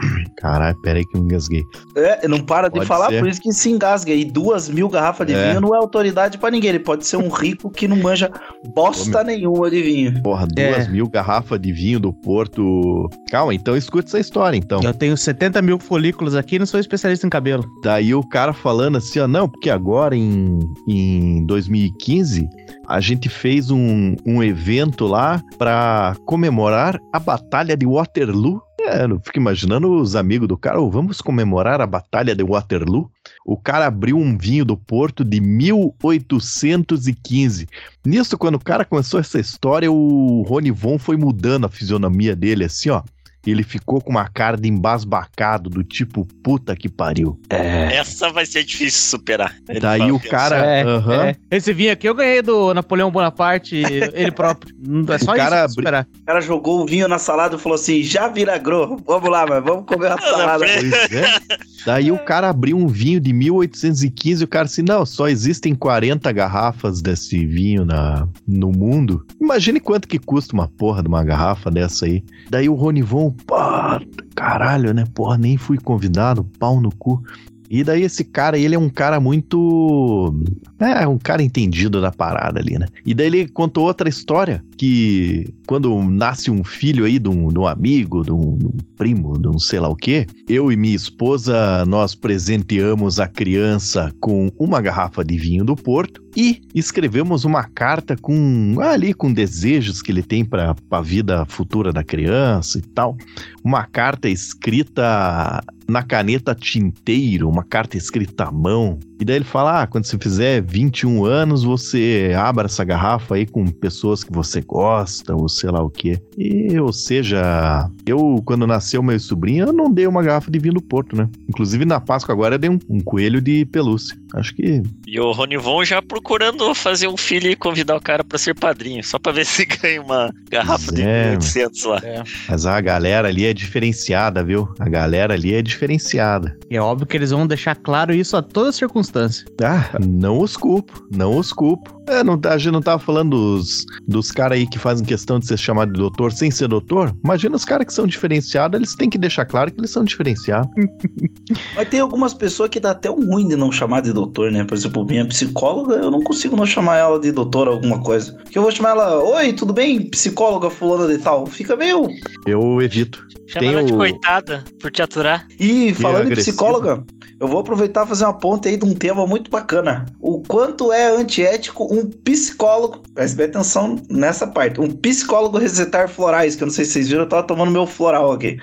Caralho, pera aí que eu engasguei. É, não para de Pode falar, ser. por isso que se engasga. E duas mil garrafas de É. vinho não é autoridade pra ninguém. Ele pode ser um rico que não manja bosta nenhuma de vinho. Porra, duas É. mil garrafas de vinho do Porto. Calma, então escuta essa história, então. Eu tenho 70 mil folículos aqui e não sou especialista em cabelo. Daí o cara falando assim, ó, não, porque agora em, em 2015 a gente fez um, um evento lá pra comemorar a Batalha de Waterloo. É, eu fico imaginando os amigos do cara, "Ô, vamos comemorar a Batalha de Waterloo. O cara abriu um vinho do Porto de 1815. Nisso, quando o cara começou essa história, o Rony Von foi mudando a fisionomia dele, assim, ó. Ele ficou com uma cara de embasbacado, do tipo, puta que pariu. É. Essa vai ser difícil de superar. Ele Daí o cara. É, aham. é. Esse vinho aqui eu ganhei do Napoleão Bonaparte, ele próprio. É só O cara isso superar. O cara jogou o vinho na salada e falou assim: já viragrou. Vamos lá, mas vamos comer uma salada. é. Daí o cara abriu um vinho de 1815 e o cara assim, não, só existem 40 garrafas desse vinho na, no mundo. Imagine quanto que custa uma porra de uma garrafa dessa aí. Daí o Ronivon, pá, caralho, né? Porra, nem fui convidado, pau no cu. E daí esse cara, ele é um cara muito... É, um cara entendido da parada ali, né? E daí ele contou outra história, que quando nasce um filho aí de um, de um amigo, de um, de um primo, de um sei lá o quê, eu e minha esposa, nós presenteamos a criança com uma garrafa de vinho do Porto e escrevemos uma carta com ali com desejos que ele tem para a vida futura da criança e tal. Uma carta escrita na caneta tinteiro, uma carta escrita à mão. E daí ele fala: ah, quando você fizer 21 anos, você abra essa garrafa aí com pessoas que você gosta, ou sei lá o quê. E, ou seja, eu, quando nasceu meu sobrinho, eu não dei uma garrafa de vinho do Porto, né? Inclusive na Páscoa agora eu dei um, um coelho de pelúcia. Acho que. E o Ronivon já procurando fazer um filho e convidar o cara pra ser padrinho, só pra ver se ganha uma garrafa de É, 1800 lá. Mas a galera ali é diferenciada, viu? A galera ali é diferenciada. E é óbvio que eles vão deixar claro isso a toda circunstância. Ah, não os culpo, não os culpo. É, não, a gente não tava falando dos, dos caras aí que fazem questão de ser chamado de doutor sem ser doutor? Imagina os caras que são diferenciados, eles têm que deixar claro que eles são diferenciados. Mas tem algumas pessoas que dá até um ruim de não chamar de doutor, né? Por exemplo, minha psicóloga, eu não consigo não chamar ela de doutor alguma coisa. Porque eu vou chamar ela, oi, tudo bem? Psicóloga fulana de tal. Fica meio. Eu evito. Chama Tem ela de o- coitada por te aturar. E falando em psicóloga, eu vou aproveitar e fazer uma ponta aí de um tema muito bacana. O quanto é antiético um psicólogo, preste bem atenção nessa parte, um psicólogo recetar florais, que eu não sei se vocês viram, eu tava tomando meu floral aqui.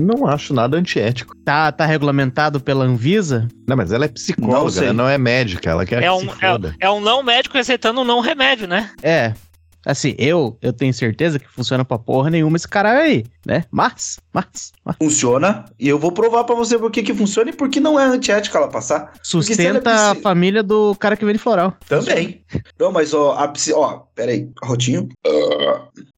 Não acho nada antiético. Tá, tá regulamentado pela Anvisa? Não, mas ela é Não psicóloga, sei. ela não é médica, ela quer É que um, se foda. é, é um não médico receitando um não remédio, né? É. Assim, eu, eu tenho certeza que funciona pra porra nenhuma esse cara aí, né? Mas, mas, mas Funciona, e eu vou provar pra você por que que funciona e por que não é antiético ela passar. se ela é sustenta a família do cara que vende floral. Também. Não, mas ó, a psi... ó, peraí, arrotinho.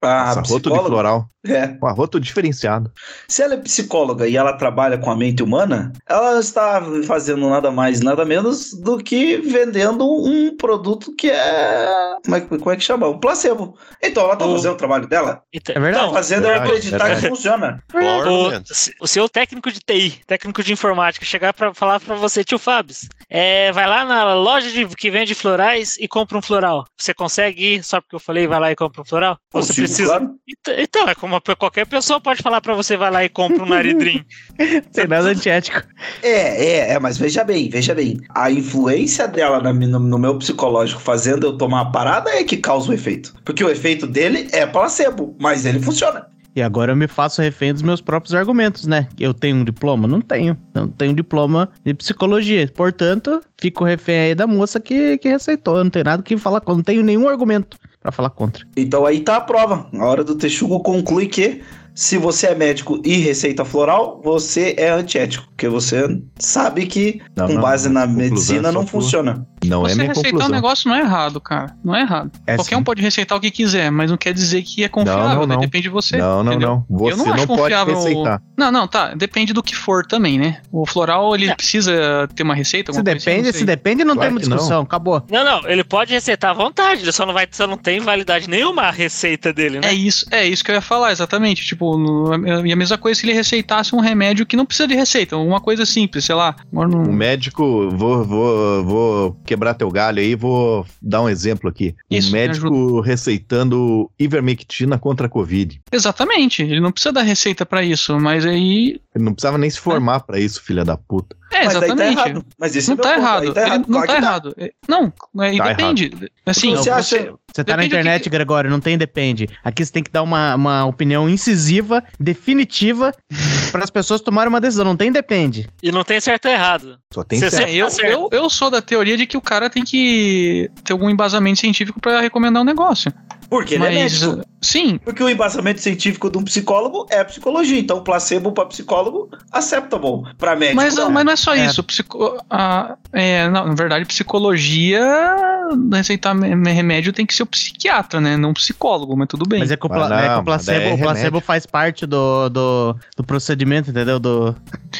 A Nossa, arroto de psicóloga, floral. é, Um arroto diferenciado. Se ela é psicóloga e ela trabalha com a mente humana, ela está fazendo nada mais, nada menos do que vendendo um produto que é. Como é, que- como é que chama? O placebo. Então ela está O- fazendo o trabalho dela. Então, É verdade. Está fazendo eu verdade, acreditar funciona. O, o seu técnico de TI, técnico de informática, chegar pra falar pra você, tio Fábio, é, vai lá na loja de- que vende florais e compra um floral. Você consegue ir só porque eu falei, vai lá e compra um floral? Ou você Consigo, precisa. claro. Então, é como qualquer pessoa pode falar pra você, vai lá e compra um naridrim. Tem nada antiético. É, é, é, mas veja bem, veja bem. A influência dela no, no meu psicológico fazendo eu tomar a parada é que causa o efeito. Porque o efeito dele é placebo, mas ele funciona. E agora eu me faço refém dos meus próprios argumentos, né? Eu tenho um diploma? Não tenho. Não tenho diploma de psicologia. Portanto, fico refém aí da moça que, que receitou. Eu não tenho nada que falar. Não tenho nenhum argumento pra falar contra. Então aí tá a prova. A hora do Texugo conclui que se você é médico e receita floral, você é antiético. Porque você sabe que Não, com não, base não, na medicina é só não funciona. Não é Você minha receitar conclusão. um negócio não é errado, cara. Não é errado. É Qualquer sim. um pode receitar o que quiser, mas não quer dizer que é confiável. Não, não, né? não. Depende de você. Não, não, entendeu? não. Você Eu não não, acho pode confiável o- receitar. Não, não, tá. Depende do que for também, né? O floral, ele É. precisa ter uma receita? Se assim? Depende, não se depende, não Claro tem discussão. Acabou. Não, não, ele pode receitar à vontade, ele só não vai, só não tem validade nenhuma a receita dele, né? É isso, é isso que eu ia falar, exatamente. Tipo, no- e a mesma coisa se ele receitasse um remédio que não precisa de receita, uma coisa simples, sei lá. não- O médico, vou, vou, vou quebrar teu galho aí, vou dar um exemplo aqui. Isso, um me médico receitando ivermectina contra a Covid. Exatamente, ele não precisa dar receita pra isso, mas aí. Ele não precisava nem se formar pra isso, filha da puta. É, Mas daí tá exatamente. errado. Mas esse Não é meu tá. Aí errado. Tá Ele errado. não Claro tá tá. errado. É, Não, é, Tá depende. Assim, Porque você acha- Você tá na internet, que- Gregório, não tem depende. Aqui você tem que dar uma, uma opinião incisiva, definitiva, para as pessoas tomarem uma decisão. Não tem depende. E não tem certo ou errado. Só tem Você certo. É, eu, tá certo. eu, eu sou da teoria de que o cara tem que ter algum embasamento científico pra recomendar um negócio. Porque ele é Mas, médico. Sim, Porque o embasamento científico de um psicólogo é psicologia. Então, placebo pra psicólogo, acceptable. Pra médico, mas, não. mas não é só É. isso. Psico, a- é, não, na verdade, psicologia, receitar me- remédio tem que ser o psiquiatra, né? Não o psicólogo, mas tudo bem. Mas é que o, pla- não, é que o mas placebo, é o placebo faz parte do, do, do procedimento, entendeu? Do,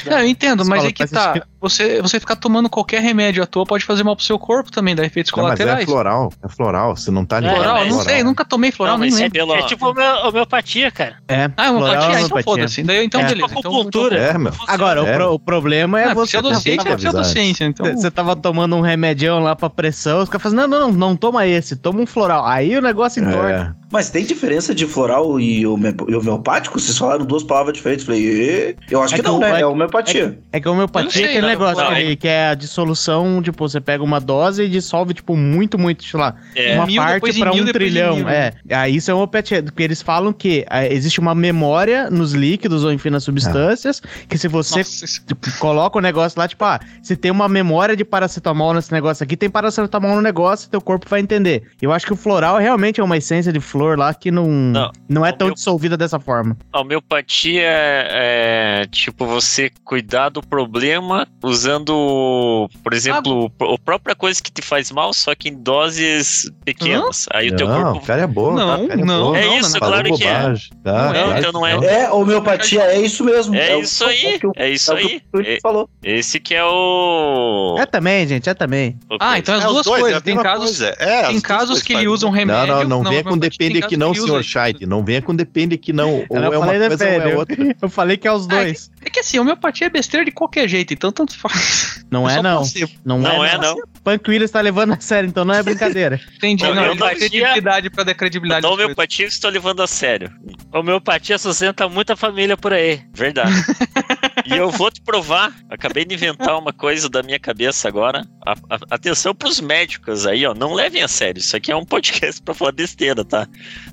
Não, eu entendo, mas é que tá. sentido. Você, você ficar tomando qualquer remédio à toa pode fazer mal pro seu corpo também, dá efeitos Não, mas é colaterais. floral. É floral. Você não tá ligado. Floral, É, não sei, nunca tomei floral, Não, nem é lembro. É tipo homeo- homeopatia, cara. é, Ah, uma floral, patia, então homeopatia. foda-se. Daí, Então, É beleza. tipo Então, acupuntura. É, meu. Agora, o, É. pro- o problema é Ah, você. pseudociência é pseudociência, então. Você tava tomando um remedião lá pra pressão, os caras falam, não, não, não, não toma esse, toma um floral. Aí o negócio entorna. É. Mas tem diferença de floral e home- homeopático? Vocês falaram duas palavras diferentes. Falei, "Ê?" eu acho É que que não, o- né? é- É homeopatia. É que homeopatia é aquele negócio não, que, é a dissolução, tipo, você pega uma dose e dissolve, tipo, muito, muito, sei lá, É, uma mil, parte pra mil, um trilhão. mil. É, aí isso é homeopatia, porque eles falam que ah, existe uma memória nos líquidos ou enfim nas substâncias, que se você Nossa, isso- tipo, coloca o negócio lá, tipo, ah, se tem uma memória de paracetamol nesse negócio aqui, tem paracetamol no negócio, teu corpo vai entender. Eu acho que o floral realmente é uma essência de flor lá que não, não, Não, é tão meu- dissolvida dessa forma. A homeopatia é, é, tipo você cuidar do problema usando, por exemplo, a própria coisa que te faz mal, só que em doses pequenas. Aí o teu Não, corpo. cara é bom. Não, o cara é não, bom. É não, isso, não, Falou claro que é. Tá, Não, claro então que não é. É, homeopatia é isso mesmo. É o- isso aí, que o- é isso é que aí. É- falou. Esse que é o. É também, gente, é também. Ah, então as É duas dois, é coisas. Tem casos, coisa. É, tem casos que ele usa um Não, remédio. não, não venha com depende aqui não, que ele senhor Scheid. Não venha com depende aqui não. Ou Eu é uma falei coisa ou é outra. Eu falei que é os dois. É que assim, homeopatia é besteira de qualquer jeito, então tanto faz. Não é, só não. Não, Não é, não. não. Punk Willis tá levando a sério, então não é brincadeira. Entendi. Não, Não, homeopatia- credibilidade pra dar credibilidade. Então, homeopatia eu estou levando a sério. Homeopatia sustenta muita família por aí. Verdade. e eu vou te provar. Acabei de inventar uma coisa da minha cabeça agora. A- a- atenção pros médicos aí, ó. Não levem a sério. Isso aqui é um podcast pra falar besteira, tá?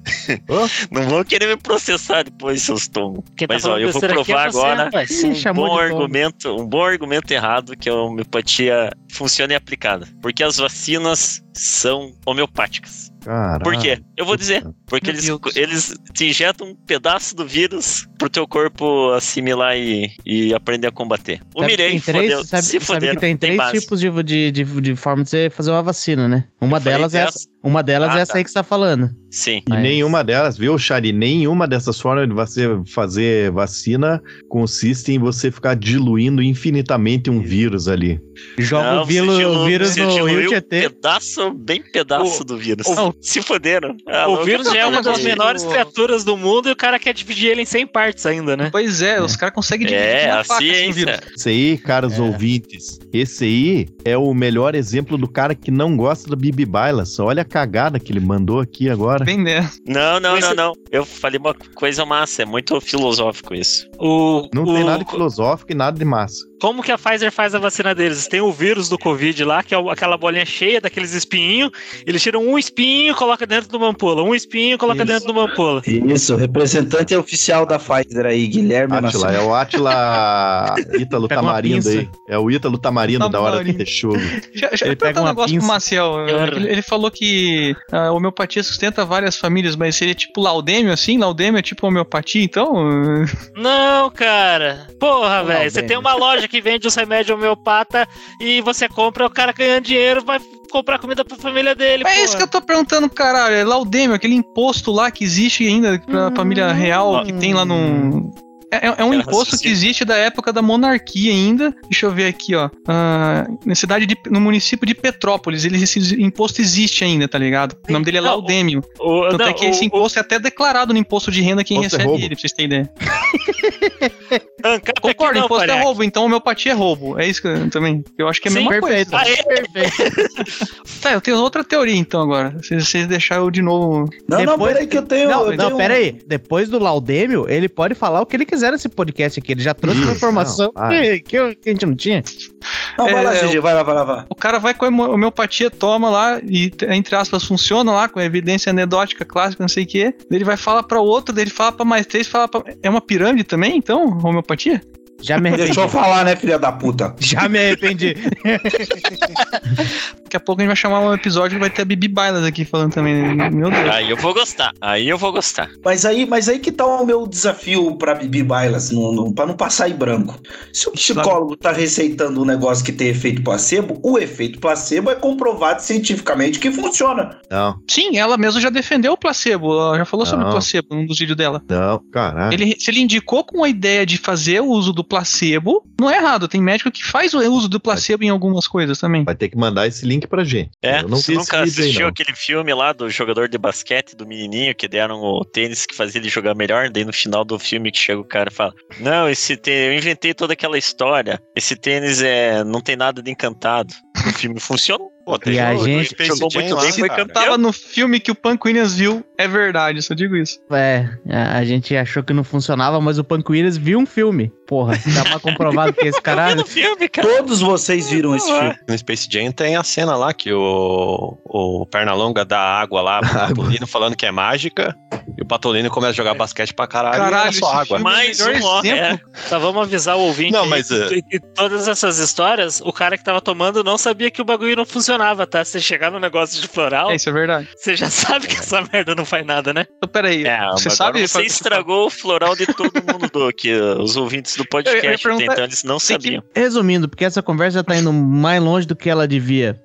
Não vão querer me processar depois, seus. Quem tá Mas, ó, eu vou é provar você, agora um bom argumento, um bom argumento errado que a homeopatia funciona e é aplicada. Porque as vacinas são homeopáticas. Caralho. Por quê? Eu vou dizer. Porque eles, eles te injetam um pedaço do vírus pro teu corpo assimilar e, e aprender a combater. Sabe que Humilhei, tem três, fodeu, sabe, se sabe foderam, que tem três base. tipos de, de, de, de forma de você fazer uma vacina, né? Uma Eu delas é dessa. essa, uma delas Ah, é essa tá. aí que você tá falando. Sim. E Mas- nenhuma delas, viu, Chari? Nenhuma dessas formas de você fazer vacina consiste em você ficar diluindo infinitamente um vírus ali. Joga Não, o, vírus, você o dilu- vírus você no Rio um Tietê. pedaço, bem pedaço do vírus. o- se foderam. Ah, o vírus já é uma das menores criaturas do mundo e o cara quer dividir ele em 100 partes ainda, né? Pois é, os caras conseguem dividir É, a faca esse ciência. vírus. Esse aí, caros É. ouvintes, esse aí é o melhor exemplo do cara que não gosta do Bibi Bailas. Olha a cagada que ele mandou aqui agora. Né? Não, não, não, não. Eu falei uma coisa massa, é muito filosófico isso. O, Não o- tem nada de filosófico e nada de massa. Como que a Pfizer faz a vacina deles? Tem o vírus do Covid lá, que é aquela bolinha cheia daqueles espinhos. Eles tiram um espinho e colocam dentro de uma ampola. Um espinho e colocam dentro de uma ampola. Isso, o representante oficial da Pfizer aí, Guilherme Atila, Nascimento. é o Atila Ítalo Tamarindo aí. É o Ítalo Tamarindo da hora do. Texugo. Já, já Ele pega um uma negócio pinça. pro Maciel. Ele, ele falou que a homeopatia sustenta várias famílias, mas seria tipo laudêmio, assim? Laudêmio é tipo homeopatia, então? Não, cara. Porra, velho. Você tem uma loja que vende os remédios homeopata e você compra, o cara ganhando dinheiro vai comprar comida pra família dele. É isso que eu tô perguntando, caralho. É laudêmio, aquele imposto lá que existe ainda pra família real, que tem lá no. É, é- é um imposto que existe da época da monarquia ainda. Deixa eu ver aqui, ó. Ah, na cidade de, no município de Petrópolis, ele, esse imposto existe ainda, tá ligado? O nome dele é Não, Laudêmio. O, Tanto não, é que esse o- imposto é até declarado no imposto de renda quem é recebe roubo. ele, pra vocês terem ideia. o ANCAP aqui Concordo, não, imposto é Palhaque. roubo, então homeopatia é roubo. É isso que eu também. Eu acho que é a Sim, mesma Perfeito. coisa. Perfeito. Tá, eu tenho outra teoria então agora. Se vocês deixarem eu de novo. Não, não, Depois- peraí que eu tenho. Não, eu não, tenho- pera aí. Depois do Laudêmio, ele pode falar o que ele quiser. Fizeram esse podcast aqui. Ele já trouxe uma informação não, que, que eu- que a gente não tinha. Não, vai lá, É, GG, vai lá, vai lá, vai lá. O cara vai com a homeopatia, toma lá e, entre aspas, funciona lá, com a evidência anedótica clássica, não sei o quê. Ele vai falar pra outro, ele fala pra mais três, fala pra... É uma pirâmide também, então, homeopatia? Já me arrependi. Deixa eu falar, né, filha da puta? Já me arrependi. Daqui a pouco a gente vai chamar um episódio que vai ter a Bibi Bailas aqui falando também. Meu Deus. Aí eu vou gostar. Aí eu vou gostar. Mas aí, mas aí que tá o meu desafio pra Bibi Bailas, no, no, pra não passar em branco. Se o psicólogo tá receitando um negócio que tem efeito placebo, o efeito placebo é comprovado cientificamente que funciona. Não, Sim, ela mesma já defendeu o placebo. Ela já falou sobre o Não. placebo num dos vídeos dela. não, caralho. Ele, se ele indicou com a ideia de fazer o uso do placebo, não é errado. Tem médico que faz o uso do placebo em algumas coisas também. Vai ter que mandar esse link pra gente. É, eu não você nunca aí, assistiu não. aquele filme lá do jogador de basquete, do menininho, que deram o tênis que fazia ele jogar melhor, daí no final do filme que chega o cara e fala, não, esse tênis, eu inventei toda aquela história, esse tênis é, não tem nada de encantado. O filme funciona. Pô, tem E a gente- jogou muito lá, bem, foi cara. campeão. Tava no filme que o Williams viu, é verdade, só digo isso. É, a gente achou que não funcionava, mas o Williams viu um filme. Porra, tá mais comprovado que esse Eu vi caralho. filme, cara. Todos vocês viram esse filme. No Space Jam tem a cena lá que o, o Pernalonga dá água lá pro Patolino falando que é mágica. E o Patolino começa a jogar basquete pra caralho, e Caralho, era só esse água. Mais um, ó, é. Só vamos avisar o ouvinte Não, mas, que, é- que todas essas histórias, o cara que tava tomando não sabia que o bagulho não funcionava, tá? Você chegar no negócio de floral, É, isso é verdade. você já sabe que essa merda não faz nada, né? Então, peraí, É, você sabe... você estragou o floral de todo mundo do, que uh, os ouvintes do Eu podcast, perguntar- então eles não tem que- sabiam. Resumindo, porque essa conversa já tá indo mais longe do que ela devia.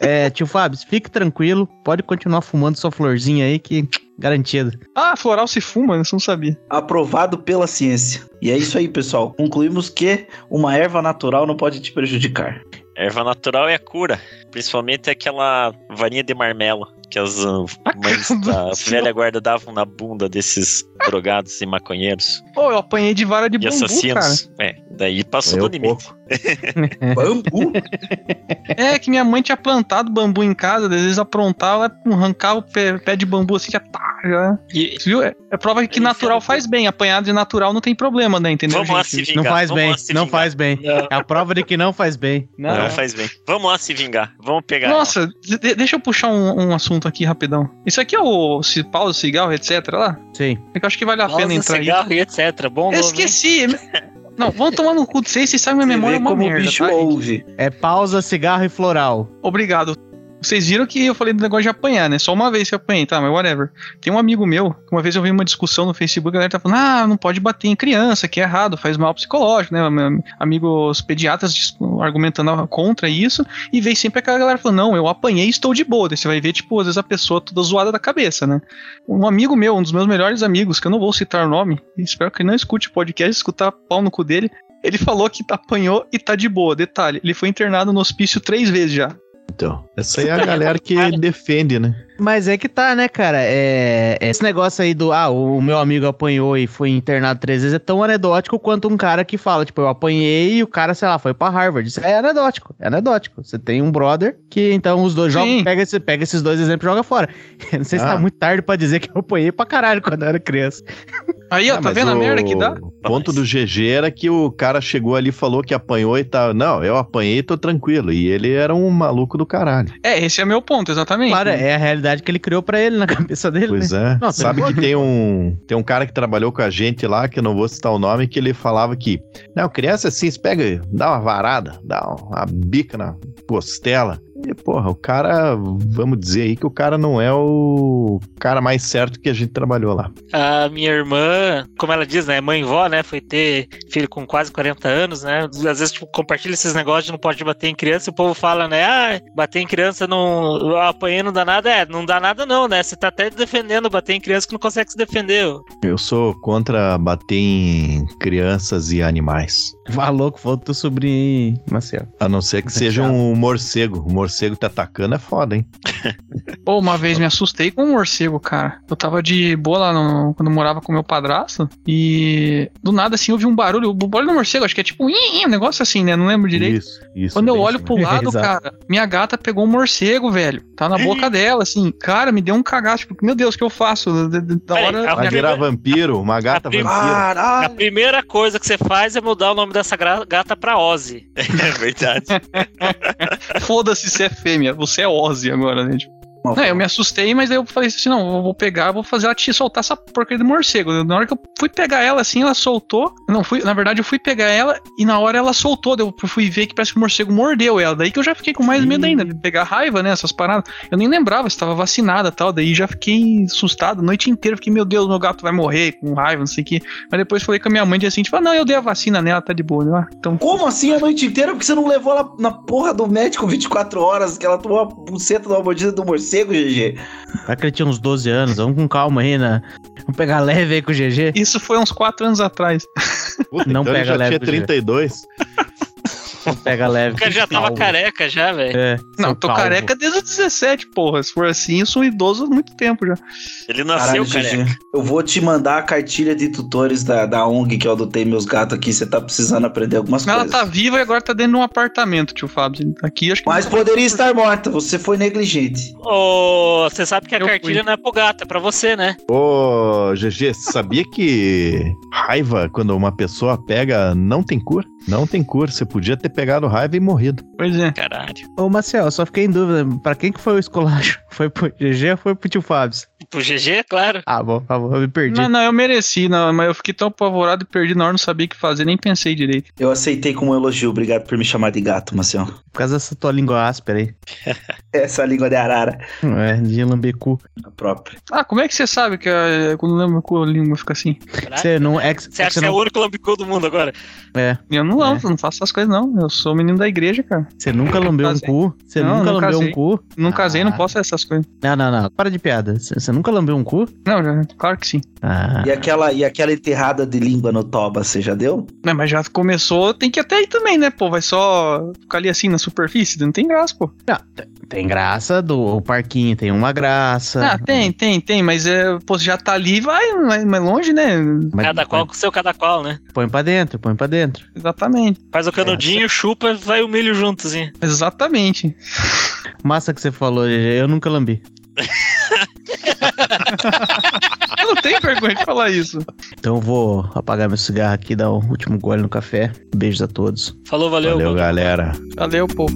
É, tio Fábio, fique tranquilo, pode continuar fumando sua florzinha aí que garantido. Ah, floral se fuma, eu não sabia. Aprovado pela ciência. E é isso aí, pessoal. Concluímos que uma erva natural não pode te prejudicar. Erva natural é a cura, principalmente aquela varinha de marmelo que as uh, mães da velha guarda davam na bunda desses drogados e maconheiros Pô, eu apanhei de vara de e bambu, cara. assassinos. É, daí passou Eu do limite. pouco. Bambu? É que minha mãe tinha plantado bambu em casa, às vezes aprontava, arrancava o pé, pé de bambu assim, já tá, já. E Viu? É, é prova que natural faz bem, apanhado de natural não tem problema, né? Entendeu? vamos lá gente? se Não vingar. faz vamos bem, lá se não faz bem. É a prova de que não faz bem. Não, Não é. faz bem. Vamos lá se vingar. Vamos pegar. Nossa, de- deixa eu puxar um, um assunto aqui rapidão. Isso aqui é o pausa, cigarro, etc. lá? Sim. É que eu acho que vale a pena entrar aí. cigarro e etc. Bom Eu nome, hein? esqueci. Não, vamos tomar no cu de vocês, vocês sabem minha memória é uma como merda, o bicho tá, ouve. É pausa, cigarro e floral. Obrigado. Vocês viram que eu falei do negócio de apanhar, né? Só uma vez que eu apanhei, tá? Mas whatever. Tem um amigo meu, que uma vez eu vi uma discussão no Facebook, a galera tá falando, ah, não pode bater em criança, que é errado, faz mal psicológico, né? Amigos pediatras argumentando contra isso, e veio sempre aquela galera falando, não, eu apanhei e estou de boa. Daí você vai ver, tipo, às vezes a pessoa toda zoada da cabeça, né? Um amigo meu, um dos meus melhores amigos, que eu não vou citar o nome, espero que ele não escute o podcast, escutar pau no cu dele, ele falou que apanhou e tá de boa. Detalhe, ele foi internado no hospício três vezes já. Então, essa aí é a galera que defende, né? Mas é que tá, né, cara? É, esse negócio aí do, ah, o meu amigo apanhou e foi internado três vezes é tão anedótico quanto um cara que fala, tipo, eu apanhei e o cara, sei lá, foi pra Harvard. Isso é anedótico, é anedótico. Você tem um brother que, então, os dois jogam, pega, esse, pega esses dois exemplos e joga fora. Não sei se Ah. tá muito tarde pra dizer que eu apanhei pra caralho quando eu era criança. Aí, ó, Ah, tá vendo a o merda que dá? ponto do GG era que o cara chegou ali e falou que apanhou e tal. Não, eu apanhei e tô tranquilo. E ele era um maluco do caralho. É, esse é meu ponto, exatamente. Claro, é a realidade que ele criou pra ele na cabeça dele, Pois né? é. Não, Sabe que tem um, tem um cara que trabalhou com a gente lá, que eu não vou citar o nome, que ele falava que, não, criança assim, você pega, dá uma varada, dá uma bica na costela. E, porra, o cara, vamos dizer aí que o cara não é o cara mais certo que a gente trabalhou lá. A minha irmã, como ela diz, né? Mãe e vó, né? Foi ter filho com quase 40 anos, né? Às vezes, tipo, compartilha esses negócios de não pode bater em criança e o povo fala, né? Ah, bater em criança não. eu Apanhei não dá nada. É, não dá nada, não, né? Você tá até defendendo bater em criança que não consegue se defender. Eu sou contra bater em crianças e animais. Vá louco, falou teu sobrinho Marcelo. A não ser que seja um morcego. Um morcego te atacando é foda, hein? Pô, uma vez me assustei com um morcego, cara. Eu tava de boa lá no- quando eu morava com meu padrasto e do nada assim eu vi um barulho, o barulho do morcego, acho que é tipo um, negócio assim, né? Não lembro direito. Isso, isso. Quando eu olho pro lado, cara, minha gata pegou um morcego, velho. Tá na boca dela, assim. Cara, me deu um cagaço. Tipo, meu Deus, o que eu faço? Da- da- hora. a- Vai virar vampiro, uma gata A prim- vampira. A Caralho! primeira coisa que você faz é mudar o nome dessa gata pra Ozzy. É verdade. Foda-se se é fêmea. Você é Ozzy agora, né? Tipo, Não, eu me assustei, mas daí eu falei assim: não, eu vou pegar, vou fazer ela te soltar essa porcaria do morcego. Na hora que eu fui pegar ela assim, ela soltou. Não, fui, na verdade, eu fui pegar ela e na hora ela soltou. daí Eu fui ver que parece que o morcego mordeu ela. Daí que eu já fiquei com mais medo ainda, de pegar raiva, né? Essas paradas. Eu nem lembrava se estava vacinada e tal. Daí já fiquei assustado a noite inteira. Fiquei, meu Deus, meu gato vai morrer com raiva, não sei o que. Mas depois falei com a minha mãe assim: tipo, ah, não, eu dei a vacina nela, tá de boa. né? Então, Como assim a noite inteira? Porque você não levou ela na porra do médico 24 horas que ela tomou a buceta de uma mordida do morcego, GG? Será que ele tinha uns 12 anos? Vamos com calma aí, né? Vamos pegar leve aí com o GG. isso foi uns quatro anos atrás. Puta, Não então ele pega já leve tinha do jeito. 32. Pegar leve. O cara já tava calma. careca já, velho. É, Não, tô calvo. careca desde os 17, porra. Se for assim, eu sou idoso há muito tempo já. Ele nasceu Caralho, careca. GG. Eu vou te mandar a cartilha de tutores da, da ONG que eu adotei meus gatos aqui. Você tá precisando aprender algumas Ela coisas. tá viva e agora tá dentro de um apartamento, tio Fábio. Tá Aqui, acho que. Mas poderia estar morta. Você foi negligente. Ô, você sabe que a Eu cartilha fui. não é pro gato, é pra você, né? Ô, GG, você sabia que raiva, quando uma pessoa pega, não tem cura? Não tem cura. Você podia ter pegado raiva e morrido. Pois é. Caralho. Ô, Marcel, eu só fiquei em dúvida. Pra quem que foi o esculacho? Foi pro GG ou foi pro tio Fábio? Pro GG, claro. Ah, bom, tá bom, eu me perdi. Não, não, eu mereci, não, mas eu fiquei tão apavorado e perdi na hora, não sabia o que fazer, nem pensei direito. Eu aceitei como um elogio. Obrigado por me chamar de gato, Marcelo. Por causa dessa tua língua áspera aí. Essa língua de arara. É, de lambecu. A própria. Ah, como é que você sabe que a, quando lembra que a língua fica assim? Você não é que Você é acha que que é o único lambicô do mundo agora? é, Eu não, É. não, não faço essas coisas, não. Eu sou menino da igreja, cara. você nunca lambeu um cu? Você Não, nunca não lambeu um cu? Não casei, não Ah. posso essas coisas. Não, não, não. Para de piada. Você nunca lambeu um cu? Não, já, claro que sim. Ah. E aquela, e aquela enterrada de língua no toba, você já deu? Não, mas já começou, tem que ir até aí também, né, pô? Vai só ficar ali assim na superfície? Não tem graça, pô. Tem graça do parquinho, tem uma graça. Ah, tem, tem, tem, mas é, pô, já tá ali, vai mais, longe, né? Mas- Cada qual com o seu cada qual, né? Põe pra dentro, põe pra dentro. Exatamente, Faz o canudinho, chupa, vai o milho junto, assim. exatamente. Massa que você falou. Eu nunca lambi. Eu não tenho vergonha de falar isso. Então eu vou apagar meu cigarro aqui, dar o último gole no café. Beijos a todos. Falou, valeu. Valeu, galera. Valeu, pô.